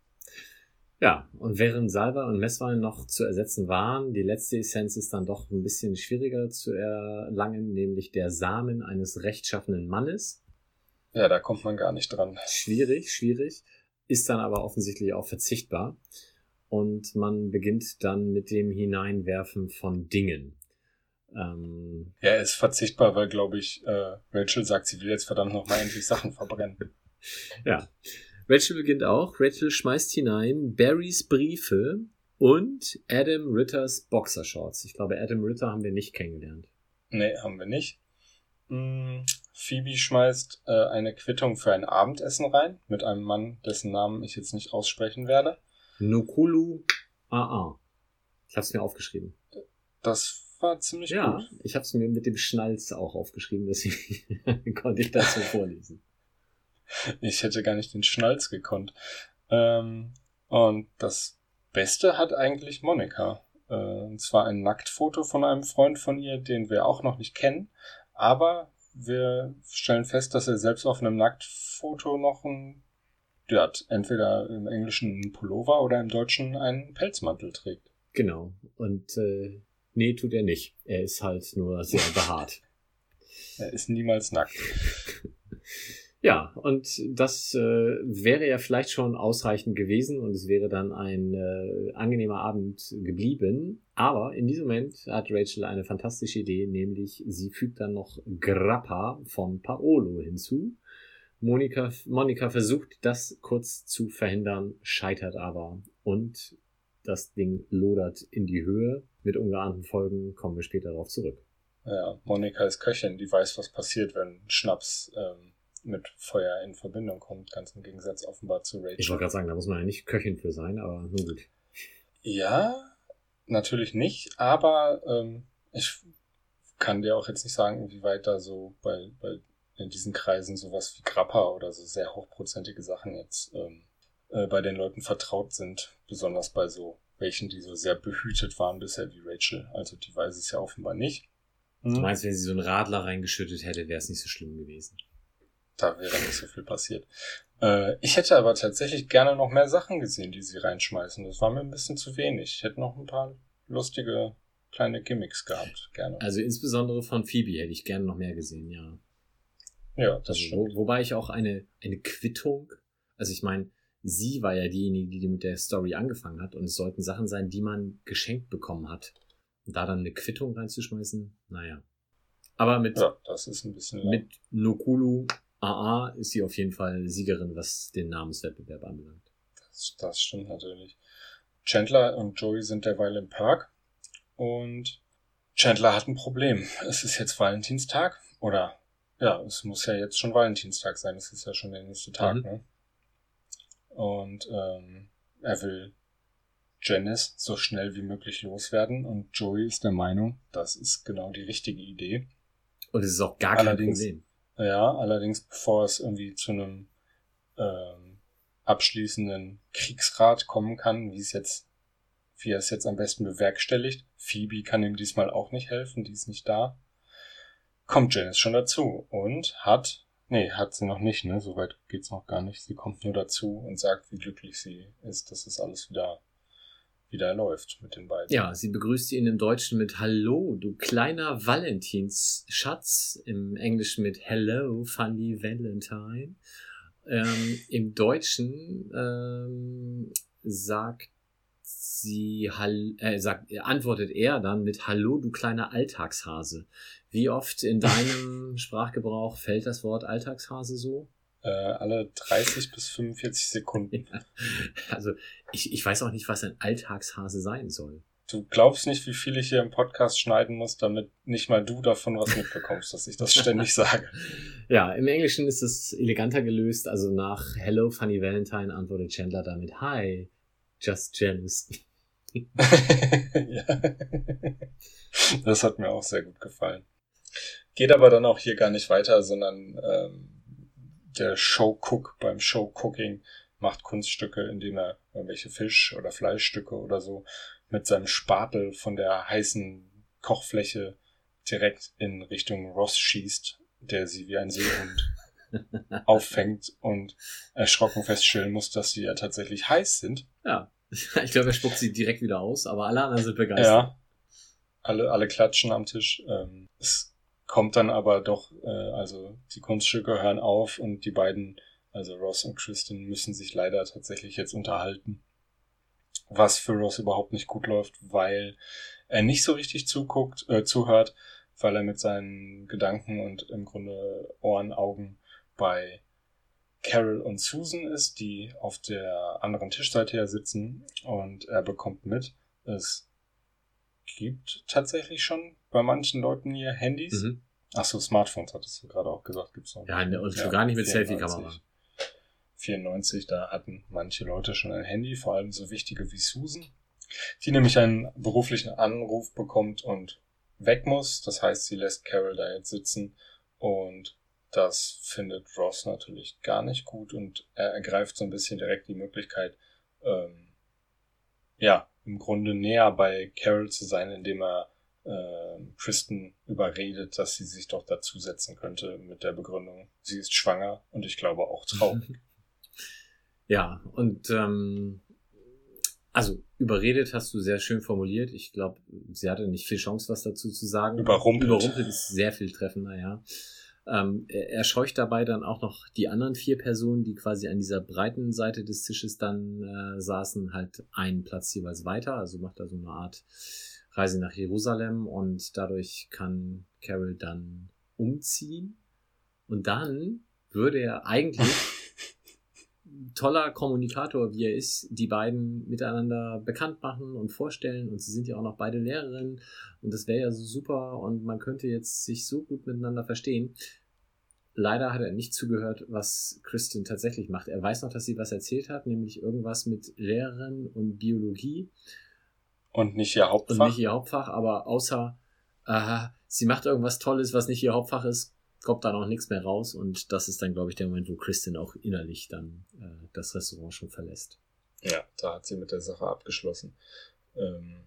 Ja, und während Salbei und Messwein noch zu ersetzen waren, die letzte Essenz ist dann doch ein bisschen schwieriger zu erlangen, nämlich der Samen eines rechtschaffenen Mannes. Ja, da kommt man gar nicht dran. Schwierig, schwierig. Ist dann aber offensichtlich auch verzichtbar. Und man beginnt dann mit dem Hineinwerfen von Dingen. Ähm, ja, ist verzichtbar, weil, glaube ich, äh, Rachel sagt, sie will jetzt verdammt nochmal endlich Sachen verbrennen. ja. Rachel beginnt auch. Rachel schmeißt hinein Barrys Briefe und Adam Ritters Boxershorts. Ich glaube, Adam Ritter haben wir nicht kennengelernt. Nee, haben wir nicht. Hm, Phoebe schmeißt äh, eine Quittung für ein Abendessen rein mit einem Mann, dessen Namen ich jetzt nicht aussprechen werde. Nukulu AA. Ich habe es mir aufgeschrieben. Das war ziemlich ja, gut. Ja, ich habe es mir mit dem Schnalz auch aufgeschrieben, deswegen konnte ich das so vorlesen. Ich hätte gar nicht den Schnalz gekonnt. Ähm, und das Beste hat eigentlich Monika. Äh, und zwar ein Nacktfoto von einem Freund von ihr, den wir auch noch nicht kennen. Aber wir stellen fest, dass er selbst auf einem Nacktfoto noch ein, der hat entweder im Englischen einen Pullover oder im Deutschen einen Pelzmantel trägt. Genau. Und äh, nee, tut er nicht. Er ist halt nur sehr behaart. er ist niemals nackt. Ja, und das äh, wäre ja vielleicht schon ausreichend gewesen und es wäre dann ein äh, angenehmer Abend geblieben. Aber in diesem Moment hat Rachel eine fantastische Idee, nämlich sie fügt dann noch Grappa von Paolo hinzu. Monika, Monika versucht das kurz zu verhindern, scheitert aber und das Ding lodert in die Höhe. Mit ungeahnten Folgen kommen wir später darauf zurück. Ja, Monika ist Köchin, die weiß, was passiert, wenn Schnaps ähm, mit Feuer in Verbindung kommt, ganz im Gegensatz offenbar zu Rachel. Ich wollte gerade sagen, da muss man ja nicht Köchin für sein, aber nun gut. Ja, natürlich nicht, aber ähm, ich kann dir auch jetzt nicht sagen, inwieweit da so bei, bei in diesen Kreisen sowas wie Grappa oder so sehr hochprozentige Sachen jetzt ähm, äh, bei den Leuten vertraut sind, besonders bei so welchen, die so sehr behütet waren bisher wie Rachel. Also die weiß es ja offenbar nicht. Du meinst, wenn sie so einen Radler reingeschüttet hätte, wäre es nicht so schlimm gewesen. Da wäre nicht so viel passiert. Äh, ich hätte aber tatsächlich gerne noch mehr Sachen gesehen, die sie reinschmeißen. Das war mir ein bisschen zu wenig. Ich hätte noch ein paar lustige kleine Gimmicks gehabt, gerne. Also insbesondere von Phoebe hätte ich gerne noch mehr gesehen, ja. Ja, das Also, stimmt. wo, wobei ich auch eine, eine Quittung, also ich meine, sie war ja diejenige, die mit der Story angefangen hat und es sollten Sachen sein, die man geschenkt bekommen hat. Und da dann eine Quittung reinzuschmeißen, naja. Aber mit, Ja, das ist ein bisschen lang. mit Nokulu AA ist sie auf jeden Fall Siegerin, was den Namenswettbewerb anbelangt. Das, das stimmt natürlich. Chandler und Joey sind derweil im Park und Chandler hat ein Problem. Es ist jetzt Valentinstag oder ja, es muss ja jetzt schon Valentinstag sein. Es ist ja schon der nächste Tag, Mhm. ne? Und ähm, er will Janice so schnell wie möglich loswerden und Joey ist der Meinung, das ist genau die richtige Idee. Und es ist auch gar kein Allerdings- Problem. Ja, allerdings bevor es irgendwie zu einem ähm, abschließenden Kriegsrat kommen kann, wie es jetzt, wie er es jetzt am besten bewerkstelligt. Phoebe kann ihm diesmal auch nicht helfen, die ist nicht da. Kommt Janice schon dazu und hat, nee, hat sie noch nicht, ne, soweit geht's noch gar nicht. Sie kommt nur dazu und sagt, wie glücklich sie ist, dass es alles wieder, wieder läuft mit den beiden. Ja, sie begrüßt ihn im Deutschen mit Hallo, du kleiner Valentinsschatz. Im Englischen mit Hello, funny Valentine. Ähm, Im Deutschen ähm, sagt sie, äh, sagt, antwortet er dann mit Hallo, du kleiner Alltagshase. Wie oft in deinem Sprachgebrauch fällt das Wort Alltagshase so? Äh, alle 30 bis 45 Sekunden. Also ich, ich weiß auch nicht, was ein Alltagshase sein soll. Du glaubst nicht, wie viel ich hier im Podcast schneiden muss, damit nicht mal du davon was mitbekommst, dass ich das ständig sage. Ja, im Englischen ist es eleganter gelöst. Also nach Hello, Funny Valentine antwortet Chandler damit Hi, just jealous. ja. Das hat mir auch sehr gut gefallen. Geht aber dann auch hier gar nicht weiter, sondern ähm, der Showcook beim Showcooking macht Kunststücke, indem er irgendwelche Fisch- oder Fleischstücke oder so mit seinem Spatel von der heißen Kochfläche direkt in Richtung Ross schießt, der sie wie ein Seehund auffängt und erschrocken feststellen muss, dass sie ja tatsächlich heiß sind. Ja, ich glaube, er spuckt sie direkt wieder aus, aber alle anderen sind begeistert. Ja. Alle, alle klatschen am Tisch. Ähm, es kommt dann aber doch, äh, also die Kunststücke hören auf und die beiden, also Ross und Kristen, müssen sich leider tatsächlich jetzt unterhalten. Was für Ross überhaupt nicht gut läuft, weil er nicht so richtig zuguckt, äh, zuhört, weil er mit seinen Gedanken und im Grunde Ohren, Augen bei Carol und Susan ist, die auf der anderen Tischseite ja sitzen und er bekommt mit, es gibt tatsächlich schon bei manchen Leuten hier Handys. Mhm. Ach so, Smartphones hattest du gerade auch gesagt, gibt's noch. Ja, ne, und schon gar nicht mit 94. Selfie-Kamera. 94, da hatten manche Leute schon ein Handy, vor allem so wichtige wie Susan, die nämlich einen beruflichen Anruf bekommt und weg muss. Das heißt, sie lässt Carol da jetzt sitzen und das findet Ross natürlich gar nicht gut und er ergreift so ein bisschen direkt die Möglichkeit, ähm, ja, im Grunde näher bei Carol zu sein, indem er äh, Kristen überredet, dass sie sich doch dazusetzen könnte mit der Begründung, sie ist schwanger und ich glaube auch traurig. Ja, und ähm, also überredet hast du sehr schön formuliert. Ich glaube, sie hatte nicht viel Chance, was dazu zu sagen. Überrumpelt. Überrumpelt ist sehr viel treffender, ja. Ähm, er, er scheucht dabei dann auch noch die anderen vier Personen, die quasi an dieser breiten Seite des Tisches dann äh, saßen, halt einen Platz jeweils weiter. Also macht er so eine Art Reise nach Jerusalem und dadurch kann Carol dann umziehen. Und dann würde er eigentlich toller Kommunikator, wie er ist, die beiden miteinander bekannt machen und vorstellen. Und sie sind ja auch noch beide Lehrerinnen. Und das wäre ja so super und man könnte jetzt sich so gut miteinander verstehen. Leider hat er nicht zugehört, was Kristen tatsächlich macht. Er weiß noch, dass sie was erzählt hat, nämlich irgendwas mit Lehrerin und Biologie Und nicht ihr und Hauptfach. nicht ihr Hauptfach, aber außer äh, sie macht irgendwas Tolles, was nicht ihr Hauptfach ist, kommt da noch nichts mehr raus und das ist dann, glaube ich, der Moment, wo Kristen auch innerlich dann äh, das Restaurant schon verlässt. Ja, da hat sie mit der Sache abgeschlossen. Ähm,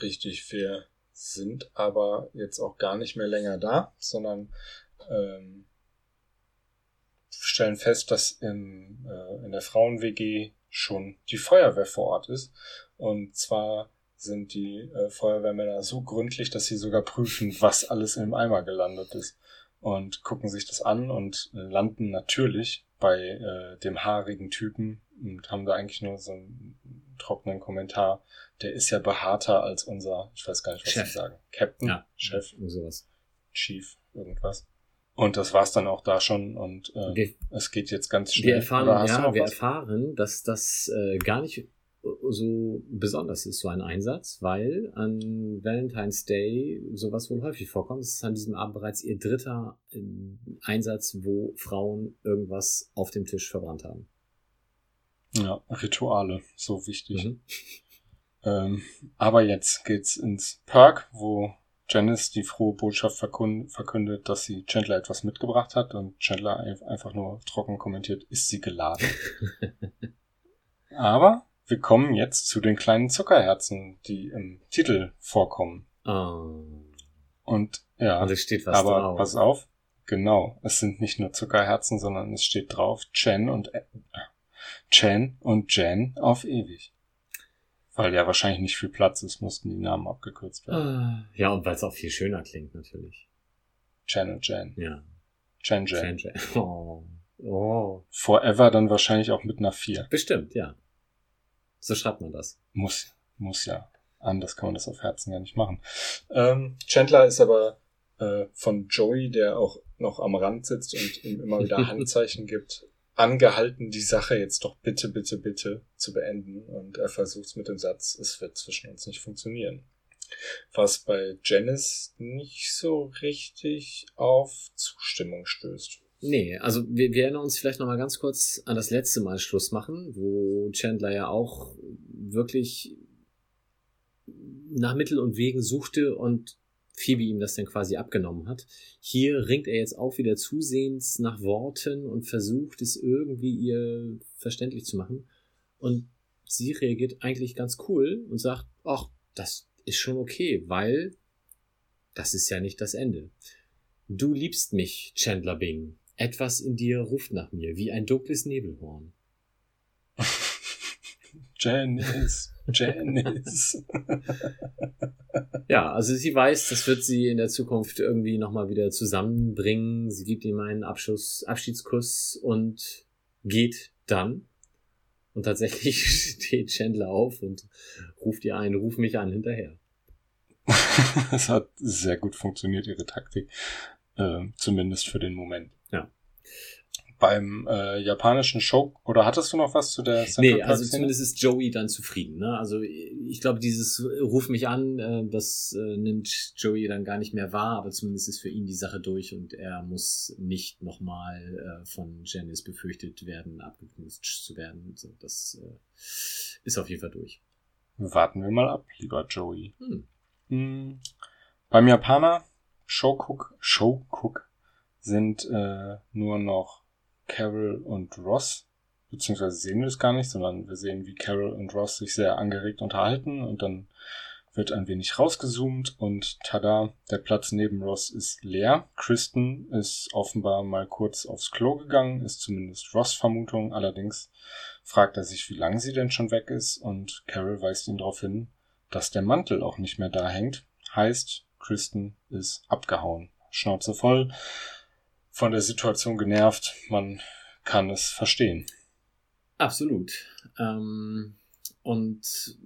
richtig, wir sind aber jetzt auch gar nicht mehr länger da, sondern ähm, stellen fest, dass in, äh, in der Frauen-WG schon die Feuerwehr vor Ort ist. Und zwar sind die äh, Feuerwehrmänner so gründlich, dass sie sogar prüfen, was alles im Eimer gelandet ist. Und gucken sich das an und landen natürlich bei äh, dem haarigen Typen und haben da eigentlich nur so einen trockenen Kommentar. Der ist ja behaarter als unser, ich weiß gar nicht, was Chef. sie sagen. Captain, Ja, Chef, sowas. Chief, irgendwas. Und das war's dann auch da schon und äh, Wir, es geht jetzt ganz schnell. wir erfahren, ja, wir was? erfahren, dass das äh, gar nicht so besonders ist, so ein Einsatz, weil an Valentine's Day sowas wohl häufig vorkommt. Es ist an diesem Abend bereits ihr dritter äh, Einsatz, wo Frauen irgendwas auf dem Tisch verbrannt haben. Ja, Rituale, so wichtig. Mhm. Ähm, aber jetzt geht's ins Park, wo Janice die frohe Botschaft verkündet, dass sie Chandler etwas mitgebracht hat und Chandler ein- einfach nur trocken kommentiert, ist sie geladen. aber wir kommen jetzt zu den kleinen Zuckerherzen, die im Titel vorkommen. Oh. Und ja, Und es steht was aber drauf. pass auf, genau, es sind nicht nur Zuckerherzen, sondern es steht drauf Chen und äh, Chen und Jan auf ewig. Weil ja wahrscheinlich nicht viel Platz ist, mussten die Namen abgekürzt werden. Ah, Ja, und weil es auch viel schöner klingt, natürlich. Chen und Jan. Ja. Chen Jan. Change. Oh. oh. Forever dann wahrscheinlich auch mit einer 4. Bestimmt, ja. So schreibt man das. Muss, muss ja. Anders kann man das auf Herzen ja nicht machen. Ähm, Chandler ist aber äh, von Joey, der auch noch am Rand sitzt und ihm immer wieder Handzeichen gibt, angehalten, die Sache jetzt doch bitte, bitte, bitte zu beenden. Und er versucht es mit dem Satz, es wird zwischen uns nicht funktionieren. Was bei Janice nicht so richtig auf Zustimmung stößt. Nee, also wir, wir erinnern uns vielleicht nochmal ganz kurz an das letzte Mal Schluss machen, wo Chandler ja auch wirklich nach Mittel und Wegen suchte und Phoebe ihm das dann quasi abgenommen hat. Hier ringt er jetzt auch wieder zusehends nach Worten und versucht es irgendwie ihr verständlich zu machen. Und sie reagiert eigentlich ganz cool und sagt, ach, das ist schon okay, weil das ist ja nicht das Ende. Du liebst mich, Chandler Bing. Etwas in dir ruft nach mir, wie ein dunkles Nebelhorn. Janice, Janice. Ja, also sie weiß, das wird sie in der Zukunft irgendwie nochmal wieder zusammenbringen. Sie gibt ihm einen Abschuss, Abschiedskuss und geht dann. Und tatsächlich steht Chandler auf und ruft ihr ein, ruf mich an hinterher. Es hat sehr gut funktioniert, ihre Taktik. Äh, zumindest für den Moment. Ja. Beim äh, japanischen Show, oder hattest du noch was zu der Central Nee, Park also zumindest ist Joey dann zufrieden. Ne? Also ich glaube, dieses äh, Ruf mich an, äh, das äh, nimmt Joey dann gar nicht mehr wahr, aber zumindest ist für ihn die Sache durch und er muss nicht nochmal äh, von Janice befürchtet werden, abgeknüpft zu werden. So, das äh, ist auf jeden Fall durch. Warten wir mal ab, lieber Joey. Hm. Hm. Beim Japaner Showcook, Showcook sind äh, nur noch Carol und Ross, beziehungsweise sehen wir es gar nicht, sondern wir sehen, wie Carol und Ross sich sehr angeregt unterhalten und dann wird ein wenig rausgezoomt und tada, der Platz neben Ross ist leer. Kristen ist offenbar mal kurz aufs Klo gegangen, ist zumindest Ross Vermutung. Allerdings fragt er sich, wie lange sie denn schon weg ist und Carol weist ihn darauf hin, dass der Mantel auch nicht mehr da hängt. Heißt, Kristen ist abgehauen. Schnauze voll, von der Situation genervt. Man kann es verstehen. Absolut. Ähm, und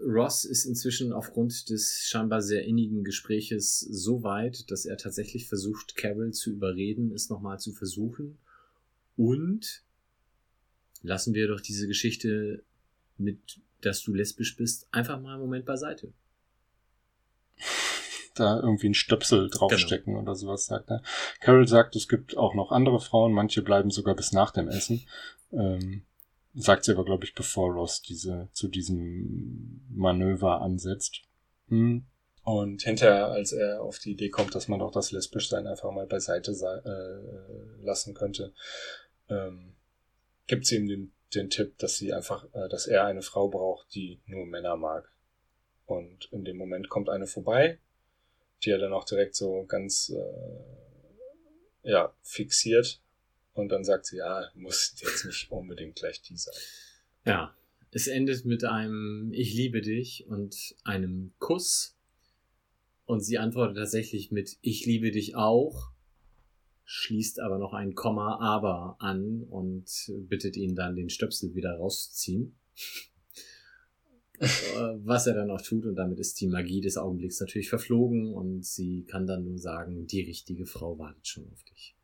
Ross ist inzwischen aufgrund des scheinbar sehr innigen Gespräches so weit, dass er tatsächlich versucht, Carol zu überreden, es nochmal zu versuchen. Und lassen wir doch diese Geschichte mit, dass du lesbisch bist, einfach mal einen Moment beiseite. Da irgendwie einen Stöpsel draufstecken oder sowas, sagt er. Carol sagt, es gibt auch noch andere Frauen, manche bleiben sogar bis nach dem Essen. Ähm, sagt sie aber, glaube ich, bevor Ross diese, zu diesem Manöver ansetzt. Hm. Und hinterher, als er auf die Idee kommt, dass man doch das Lesbischsein einfach mal beiseite sei, äh, lassen könnte, ähm, gibt sie ihm den den Tipp, dass sie einfach, äh, dass er eine Frau braucht, die nur Männer mag. Und in dem Moment kommt eine vorbei, die er dann auch direkt so ganz äh, ja, fixiert. Und dann sagt sie, ja, muss jetzt nicht unbedingt gleich die sein. Ja, es endet mit einem Ich liebe dich und einem Kuss. Und sie antwortet tatsächlich mit Ich liebe dich auch, schließt aber noch ein Komma aber an und bittet ihn dann den Stöpsel wieder rauszuziehen. Was er dann auch tut und damit ist die Magie des Augenblicks natürlich verflogen und sie kann dann nur sagen, die richtige Frau wartet schon auf dich.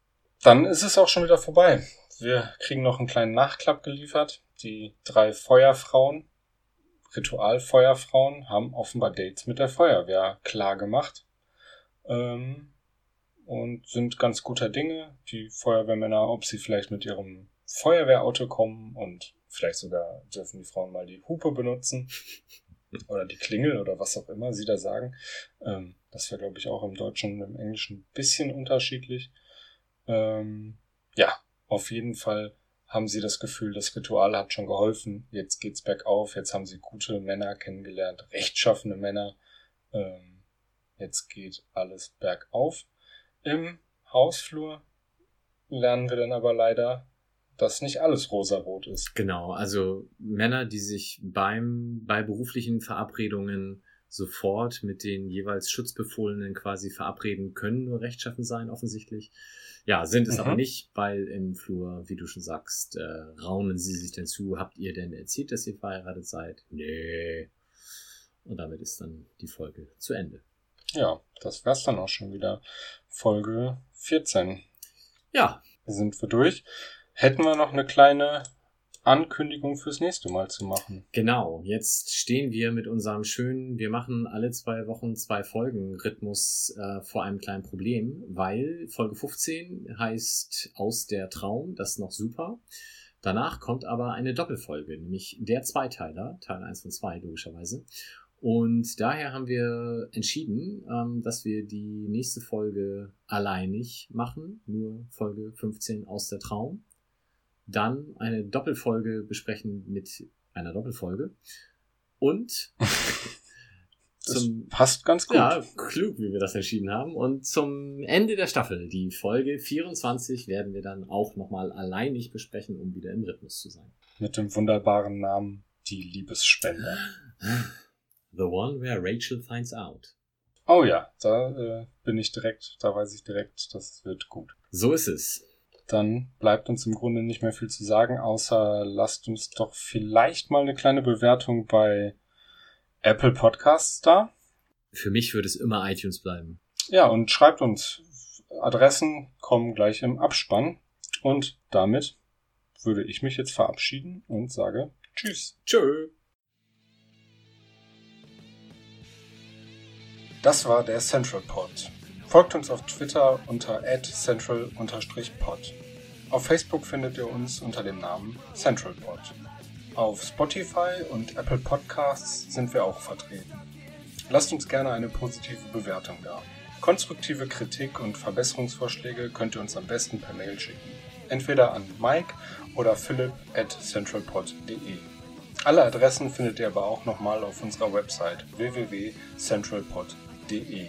Dann ist es auch schon wieder vorbei. Wir kriegen noch einen kleinen Nachklapp geliefert. Die drei Feuerfrauen, Ritualfeuerfrauen, haben offenbar Dates mit der Feuerwehr klar gemacht. Ähm, und sind ganz guter Dinge. Die Feuerwehrmänner, ob sie vielleicht mit ihrem Feuerwehrauto kommen und vielleicht sogar dürfen die Frauen mal die Hupe benutzen oder die Klingel oder was auch immer sie da sagen. Ähm, das wäre, glaube ich, auch im Deutschen und im Englischen ein bisschen unterschiedlich. Ähm, ja, auf jeden Fall haben sie das Gefühl, das Ritual hat schon geholfen. Jetzt geht's bergauf. Jetzt haben sie gute Männer kennengelernt, rechtschaffene Männer. Ähm, jetzt geht alles bergauf. Im Hausflur lernen wir dann aber leider, dass nicht alles rosarot ist. Genau, also Männer, die sich beim, bei beruflichen Verabredungen sofort mit den jeweils Schutzbefohlenen quasi verabreden können, nur rechtschaffen sein, offensichtlich. Ja, sind es mhm. aber nicht, weil im Flur, wie du schon sagst, äh, raunen sie sich denn zu. Habt ihr denn erzählt, dass ihr verheiratet seid? Nee. Und damit ist dann die Folge zu Ende. Ja, das wär's dann auch schon wieder. Folge 14. Ja. Sind wir durch. Hätten wir noch eine kleine Ankündigung fürs nächste Mal zu machen. Genau, jetzt stehen wir mit unserem schönen, wir machen alle zwei Wochen zwei Folgen Rhythmus äh, vor einem kleinen Problem, weil Folge 15 heißt Aus der Traum, das ist noch super. Danach kommt aber eine Doppelfolge, nämlich der Zweiteiler, Teil 1 von 2 logischerweise. Und daher haben wir entschieden, ähm, dass wir die nächste Folge alleinig machen, nur Folge 15 aus der Traum. Dann eine Doppelfolge besprechen mit einer Doppelfolge. Und zum, passt ganz gut. Ja, klug, wie wir das entschieden haben. Und zum Ende der Staffel, die Folge 24, werden wir dann auch nochmal alleinig besprechen, um wieder im Rhythmus zu sein. Mit dem wunderbaren Namen Die Liebesspender. The one where Rachel finds out. Oh ja, da äh, bin ich direkt, da weiß ich direkt, das wird gut. So ist es. Dann bleibt uns im Grunde nicht mehr viel zu sagen, außer lasst uns doch vielleicht mal eine kleine Bewertung bei Apple Podcasts da. Für mich würde es immer iTunes bleiben. Ja, und schreibt uns. Adressen kommen gleich im Abspann. Und damit würde ich mich jetzt verabschieden und sage Tschüss. Tschö. Das war der Central Pod. Folgt uns auf Twitter unter central-pod. Auf Facebook findet ihr uns unter dem Namen CentralPod. Auf Spotify und Apple Podcasts sind wir auch vertreten. Lasst uns gerne eine positive Bewertung da. Konstruktive Kritik und Verbesserungsvorschläge könnt ihr uns am besten per Mail schicken. Entweder an Mike oder philipp at centralpod.de. Alle Adressen findet ihr aber auch nochmal auf unserer Website www.centralpod.de.